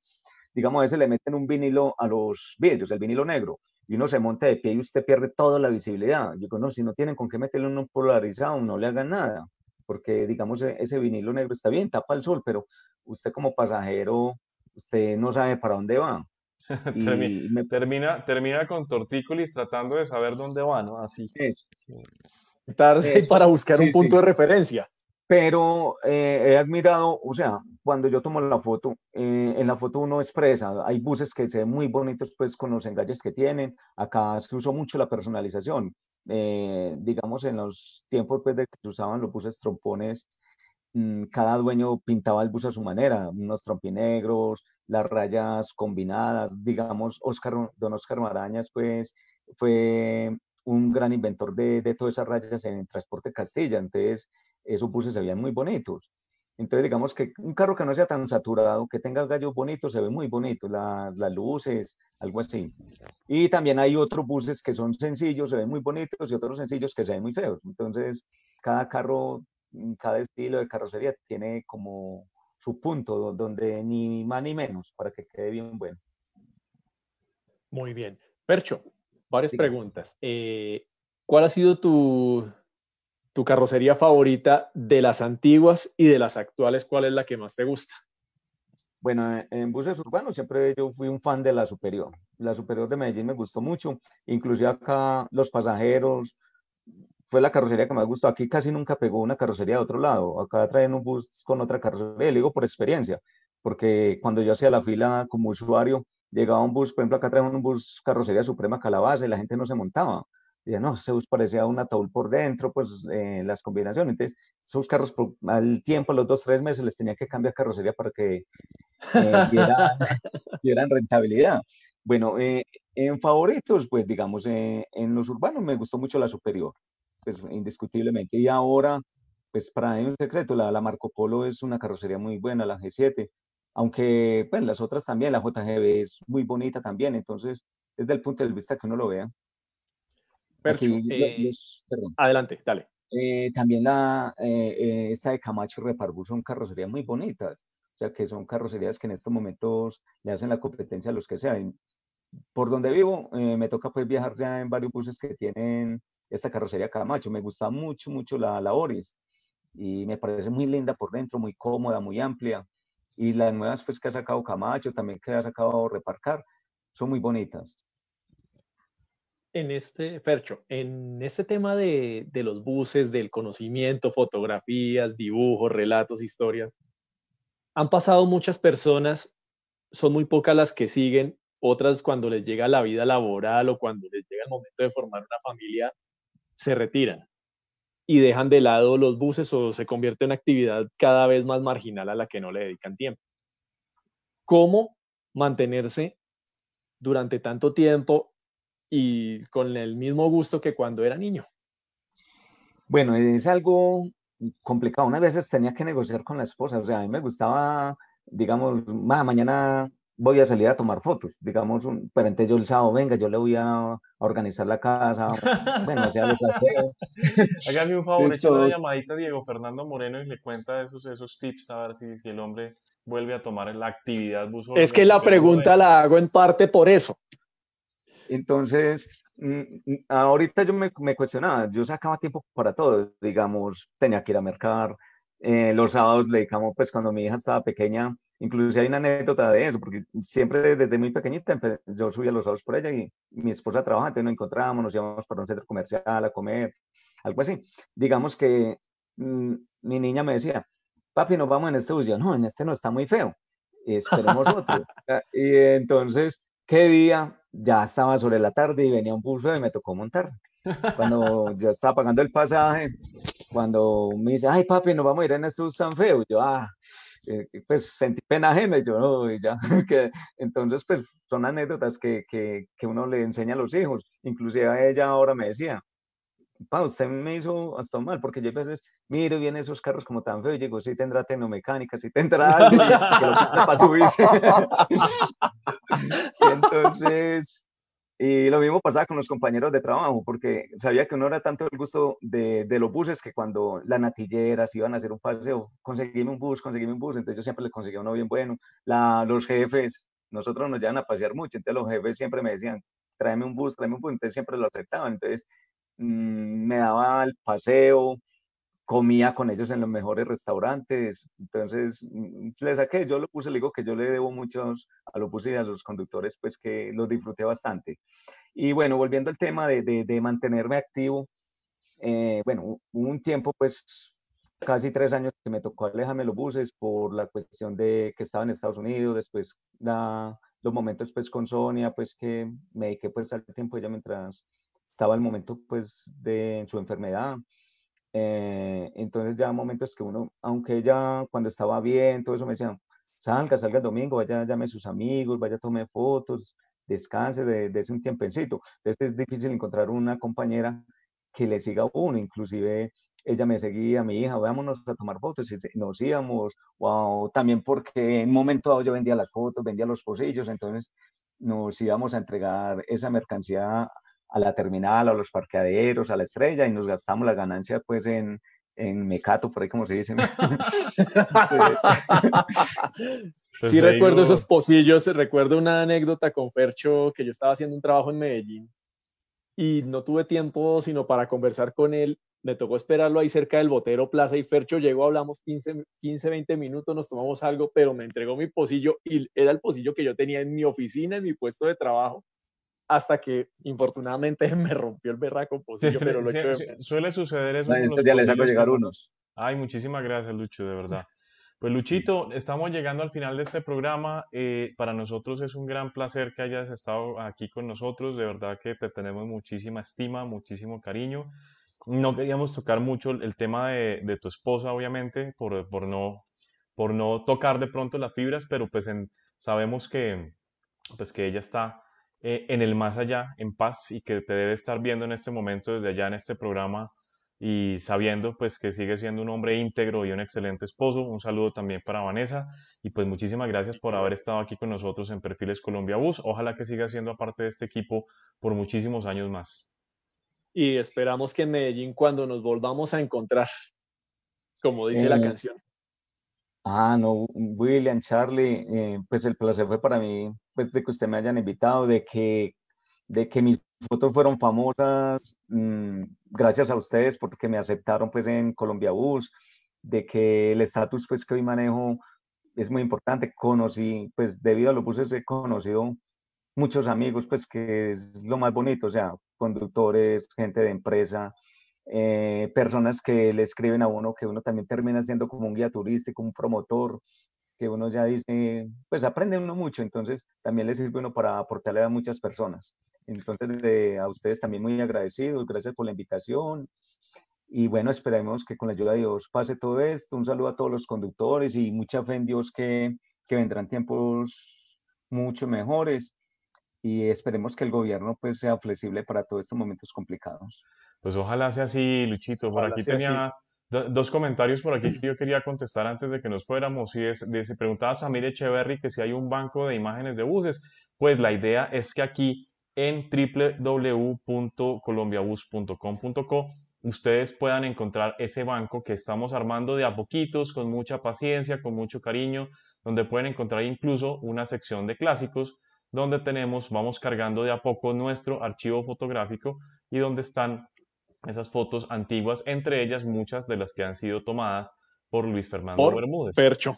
digamos, a veces le meten un vinilo a los vidrios, el vinilo negro, y uno se monta de pie y usted pierde toda la visibilidad. Yo digo, no, si no tienen con qué meterle un polarizado, no le hagan nada, porque digamos, e-, ese vinilo negro está bien, tapa el sol, pero usted como pasajero, usted no sabe para dónde va. Y me... termina, termina con tortícolis tratando de saber dónde va, ¿no? Así. Eso. para buscar un punto de referencia pero eh, he admirado, o sea, cuando yo tomo la foto, eh, en la foto uno expresa, hay buses que se ven muy bonitos pues con los engalles que tienen, acá se usó mucho la personalización, eh, digamos en los tiempos pues de que se usaban los buses trompones, mm, cada dueño pintaba el bus a su manera, unos trompinegros, las rayas combinadas, digamos, Oscar, don Oscar Marañas pues fue un gran inventor de, de todas esas rayas en Transporte Castilla, entonces esos buses se veían muy bonitos. Entonces, digamos que un carro que no sea tan saturado, que tenga gallos bonitos, se ve muy bonito, las luces, algo así. Y también hay otros buses que son sencillos, se ven muy bonitos, y otros sencillos que se ven muy feos. Entonces, cada carro, cada estilo de carrocería tiene como su punto, donde ni más ni menos, para que quede bien bueno. Muy bien. Percho, varias preguntas. Eh, ¿Cuál ha sido tu, tu carrocería favorita de las antiguas y de las actuales, ¿cuál es la que más te gusta? Bueno, en buses urbanos siempre yo fui un fan de la Superior. La Superior de Medellín me gustó mucho. Inclusive acá los pasajeros, fue la carrocería que más gustó. Aquí casi nunca pegó una carrocería de otro lado. Acá traen un bus con otra carrocería. Le digo por experiencia, porque cuando yo hacía la fila como usuario, llegaba un bus, por ejemplo, acá traen un bus carrocería Suprema Calabaza y la gente no se montaba ya no, se parecía un ataúd por dentro, pues eh, las combinaciones. Entonces, esos carros al tiempo, a los dos, tres meses, les tenía que cambiar carrocería para que eh, dieran, rentabilidad. Bueno, eh, en favoritos, pues digamos, en los urbanos me gustó mucho la Superior, pues indiscutiblemente. Y ahora, pues para mí un secreto, la, la Marco Polo es una carrocería muy buena, la G7, aunque pues las otras también, la JGB es muy bonita también, entonces, desde el punto de vista que uno lo vea. Eh, adelante, dale. Eh, también la, eh, esta de Camacho Reparbu son carrocerías muy bonitas, o sea que son carrocerías que en estos momentos le hacen la competencia a los que sean. Por donde vivo, me toca pues viajar ya en varios buses que tienen esta carrocería Camacho. Me gusta mucho, mucho la, la Oris y me parece muy linda por dentro, muy cómoda, muy amplia. Y las nuevas pues que ha sacado Camacho, también que ha sacado Reparcar, son muy bonitas en este, Percho, en este tema de, de, los buses, del conocimiento, fotografías, dibujos, relatos, historias, han pasado muchas personas, son muy pocas las que siguen, otras cuando les llega la vida laboral o cuando les llega el momento de formar una familia, se retiran y dejan de lado los buses o se convierte en actividad cada vez más marginal a la que no le dedican tiempo. ¿Cómo mantenerse durante tanto tiempo y con el mismo gusto que cuando era niño. Bueno, es algo complicado. Unas veces tenía que negociar con la esposa. O sea, a mí me gustaba, digamos, mañana voy a salir a tomar fotos, digamos, un, pero entonces yo el sábado, venga, yo le voy a, organizar la casa, bueno, o sea, los aseos. Hágame un favor, echa una llamadita a Diego Fernando Moreno y le cuenta esos, esos tips, a ver si, si el hombre vuelve a tomar la actividad buzo. Es que la pregunta la hago en parte por eso. Entonces, mm, mm, ahorita yo me, me, cuestionaba, yo sacaba tiempo para todo, digamos, tenía que ir a mercar, eh, los sábados le dedicamos, pues cuando mi hija estaba pequeña, Incluso hay una anécdota de eso, porque siempre desde muy pequeñita yo subía los ojos por ella y mi esposa trabajaba, entonces nos encontrábamos, nos íbamos para un centro comercial a comer, algo así. Digamos que mm, mi niña me decía, papi, nos vamos en este bus. Yo, no, en este no está muy feo, esperemos otro. y entonces, ¿qué día? Ya estaba sobre la tarde y venía un bus y me tocó montar. Cuando yo estaba pagando el pasaje, cuando me dice, ay papi, nos vamos a ir en bus tan feo. Yo, ah, eh, pues sentí pena ajena, yo no, y ya, que, entonces pues son anécdotas que, que, que, uno le enseña a los hijos, inclusive a ella ahora me decía, pa, usted me hizo hasta mal, porque yo a veces miro esos carros como tan feos, y digo, sí tendrá tecnomecánica, sí tendrá algo, que lo para subirse. y entonces, y lo mismo pasaba con los compañeros de trabajo, porque sabía que no era tanto el gusto de, de los buses que cuando las natilleras iban a hacer un paseo, conseguíme un bus, conseguíme un bus, entonces yo siempre les conseguía uno bien bueno. La, los jefes, nosotros nos llevan a pasear mucho, entonces los jefes siempre me decían, tráeme un bus, tráeme un bus, entonces siempre lo aceptaban, entonces mmm, me daba el paseo, comía con ellos en los mejores restaurantes, entonces mm, le saqué, yo lo puse, le digo que yo le debo muchos a los buses y a los conductores, pues que los disfruté bastante. Y bueno, volviendo al tema de, mantenerme activo, eh, bueno, un tiempo, pues casi tres años que me tocó alejarme los buses por la cuestión de que estaba en Estados Unidos, después los momentos pues con Sonia, pues que me dediqué pues al tiempo ella mientras estaba el momento pues de su enfermedad, eh, entonces ya momentos que uno, aunque ella cuando estaba bien, todo eso me decían, salga, salga el domingo, vaya, llame a sus amigos, vaya, tome fotos, descanse, de, de un tiempecito. Entonces es difícil encontrar una compañera que le siga a uno, inclusive ella me seguía, mi hija, vámonos a tomar fotos, y nos íbamos, o también porque en un momento dado yo vendía las fotos, vendía los pocillos, entonces nos íbamos a entregar esa mercancía a la terminal, a los parqueaderos, a la estrella y nos gastamos la ganancia pues en, en mecato, por ahí como se dice. Pues sí, recuerdo esos pocillos, recuerdo una anécdota con Fercho que yo estaba haciendo un trabajo en Medellín y no tuve tiempo sino para conversar con él. Me tocó esperarlo ahí cerca del Botero Plaza y Fercho llegó, hablamos 15, 15, 20 minutos, nos tomamos algo, pero me entregó mi pocillo y era el pocillo que yo tenía en mi oficina, en mi puesto de trabajo hasta que infortunadamente me rompió el berraco posible, pero lo Suele suceder eso. este día les hago llegar unos. Ay, muchísimas gracias, Lucho, de verdad. Pues Luchito, estamos llegando al final de este programa. Eh, para nosotros es un gran placer que hayas estado aquí con nosotros. De verdad que te tenemos muchísima estima, muchísimo cariño. No queríamos tocar mucho el tema de, de tu esposa, obviamente, por, por, no, por no tocar de pronto las fibras, pero pues sabemos que, pues que ella está eh, en el más allá, en paz, y que te debe estar viendo en este momento desde allá en este programa y sabiendo pues que sigue siendo un hombre íntegro y un excelente esposo. Un saludo también para Vanessa y pues muchísimas gracias por haber estado aquí con nosotros en Perfiles Colombia Bus. Ojalá que siga siendo parte de este equipo por muchísimos años más. Y esperamos que en Medellín cuando nos volvamos a encontrar, como dice la eh, canción. Ah, no, William, Charlie, eh, pues el placer fue para mí pues, de que usted me hayan invitado, de que, de que mis fotos fueron famosas, mm, gracias a ustedes porque me aceptaron pues en Colombia Bus, de que el estatus pues que hoy manejo es muy importante, conocí, pues debido a los buses he conocido muchos amigos, pues que es lo más bonito, o sea, conductores, gente de empresa, eh, personas que le escriben a uno, que uno también termina siendo como un guía turístico, un promotor, que uno ya dice, pues aprende uno mucho, entonces también le sirve uno para aportarle a muchas personas. Entonces, a ustedes también muy agradecidos, gracias por la invitación. Y bueno, esperemos que con la ayuda de Dios pase todo esto. Un saludo a todos los conductores y mucha fe en Dios que, que vendrán tiempos mucho mejores. Y esperemos que el gobierno pues sea flexible para todos estos momentos complicados. Pues ojalá sea así, Luchito. Por aquí tenía dos comentarios por aquí que yo quería contestar antes de que nos fuéramos. Y es, de, se preguntaba Samir Echeverry que si hay un banco de imágenes de buses. Pues la idea es que aquí en www.colombiabus.com.co ustedes puedan encontrar ese banco que estamos armando de a poquitos, con mucha paciencia, con mucho cariño, donde pueden encontrar incluso una sección de clásicos, donde tenemos, vamos cargando de a poco nuestro archivo fotográfico y donde están esas fotos antiguas, entre ellas muchas de las que han sido tomadas por Luis Fernando Bermúdez. Percho.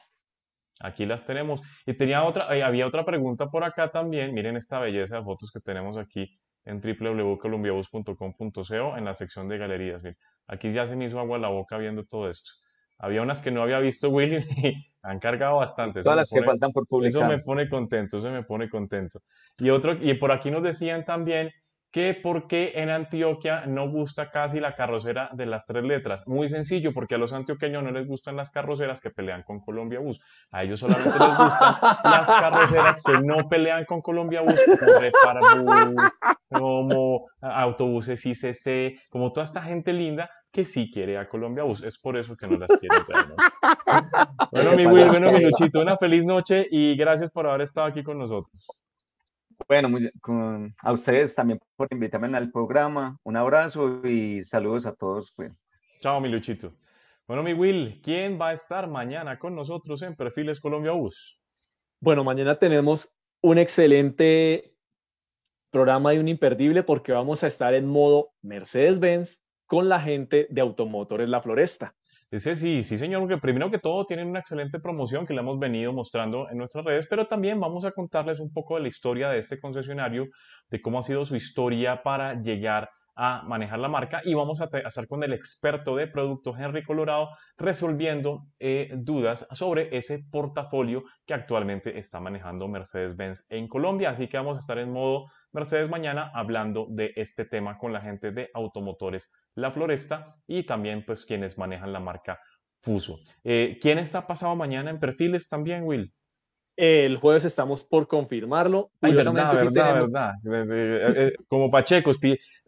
Aquí las tenemos. Y tenía otra, eh, había otra pregunta por acá también. Miren esta belleza de fotos que tenemos aquí en www.colombiabus.com.co en la sección de galerías. aquí ya se me hizo agua la boca viendo todo esto. Había unas que no había visto Willy y han cargado bastante. Todas las que faltan por publicar. Eso me pone contento, eso me pone contento. Y otro, y por aquí nos decían también que por qué en Antioquia no gusta casi la carrocera de las tres letras. Muy sencillo, porque a los antioqueños no les gustan las carroceras que pelean con Colombia Bus. A ellos solamente les gustan las carroceras que no pelean con Colombia Bus, como Reparbus, como autobuses ICC, como toda esta gente linda que sí quiere a Colombia Bus. Es por eso que no las quiere ver, Bueno, mi Will, bueno, mi Luchito, una feliz noche y gracias por haber estado aquí con nosotros. Bueno, a ustedes también por invitarme al programa. Un abrazo y saludos a todos. Pues. Chao, mi Luchito. Bueno, mi Will, ¿quién va a estar mañana con nosotros en Perfiles Colombia Bus? Bueno, mañana tenemos un excelente programa y un imperdible porque vamos a estar en modo Mercedes-Benz con la gente de Automotores La Floresta. Ese sí, sí, señor, que primero que todo tienen una excelente promoción que le hemos venido mostrando en nuestras redes, pero también vamos a contarles un poco de la historia de este concesionario, de cómo ha sido su historia para llegar a manejar la marca y vamos a estar con el experto de producto Henry Colorado resolviendo eh, dudas sobre ese portafolio que actualmente está manejando Mercedes-Benz en Colombia. Así que vamos a estar en modo Mercedes mañana hablando de este tema con la gente de Automotores La Floresta y también pues quienes manejan la marca Fuso. Eh, ¿Quién está pasado mañana en perfiles también, Will? El jueves estamos por confirmarlo. Ay, verdad, verdad, verdad. Eh, eh, como Pacheco.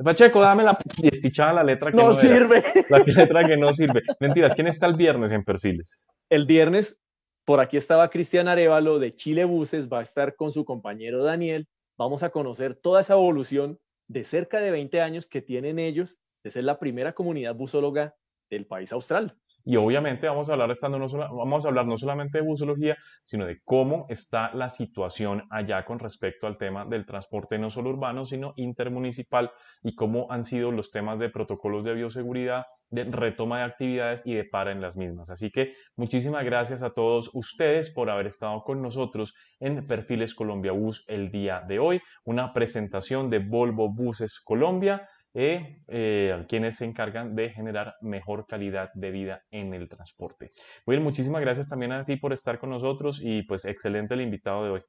Pacheco, dame la despichada la letra que no, sirve. La letra que no sirve. Mentiras, ¿quién está el viernes en perfiles? El viernes, por aquí estaba Cristian Arevalo de Chile Buses, va a estar con su compañero Daniel. Vamos a conocer toda esa evolución de cerca de 20 años que tienen ellos de ser la primera comunidad busóloga del país austral. Y obviamente vamos a hablar, estando no vamos a hablar no solamente de busología, sino de cómo está la situación allá con respecto al tema del transporte no solo urbano, sino intermunicipal y cómo han sido los temas de protocolos de bioseguridad, de retoma de actividades y de para en las mismas. Así que muchísimas gracias a todos ustedes por haber estado con nosotros en Perfiles Colombia Bus el día de hoy, una presentación de Volvo Buses Colombia eh, eh, quienes se encargan de generar mejor calidad de vida en el transporte. Will, muchísimas gracias también a ti por estar con nosotros y pues excelente el invitado de hoy.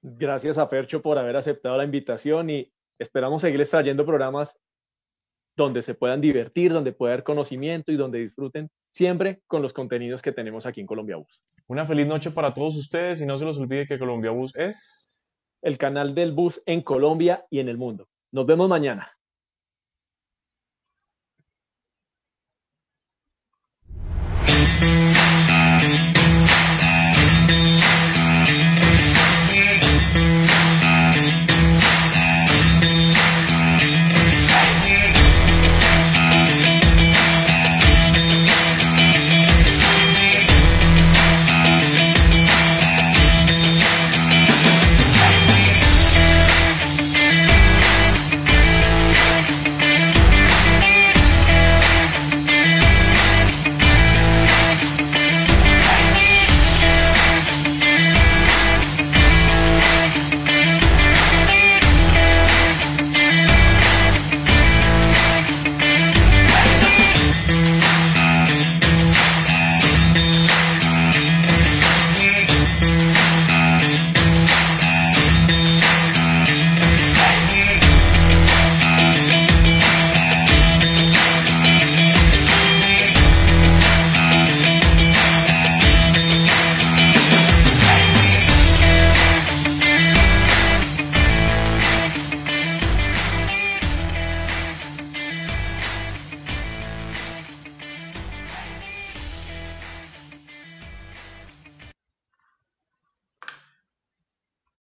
Gracias a Fercho por haber aceptado la invitación y esperamos seguirles trayendo programas donde se puedan divertir, donde pueda haber conocimiento y donde disfruten siempre con los contenidos que tenemos aquí en Colombia Bus. Una feliz noche para todos ustedes y no se los olvide que Colombia Bus es el canal del bus en Colombia y en el mundo. Nos vemos mañana.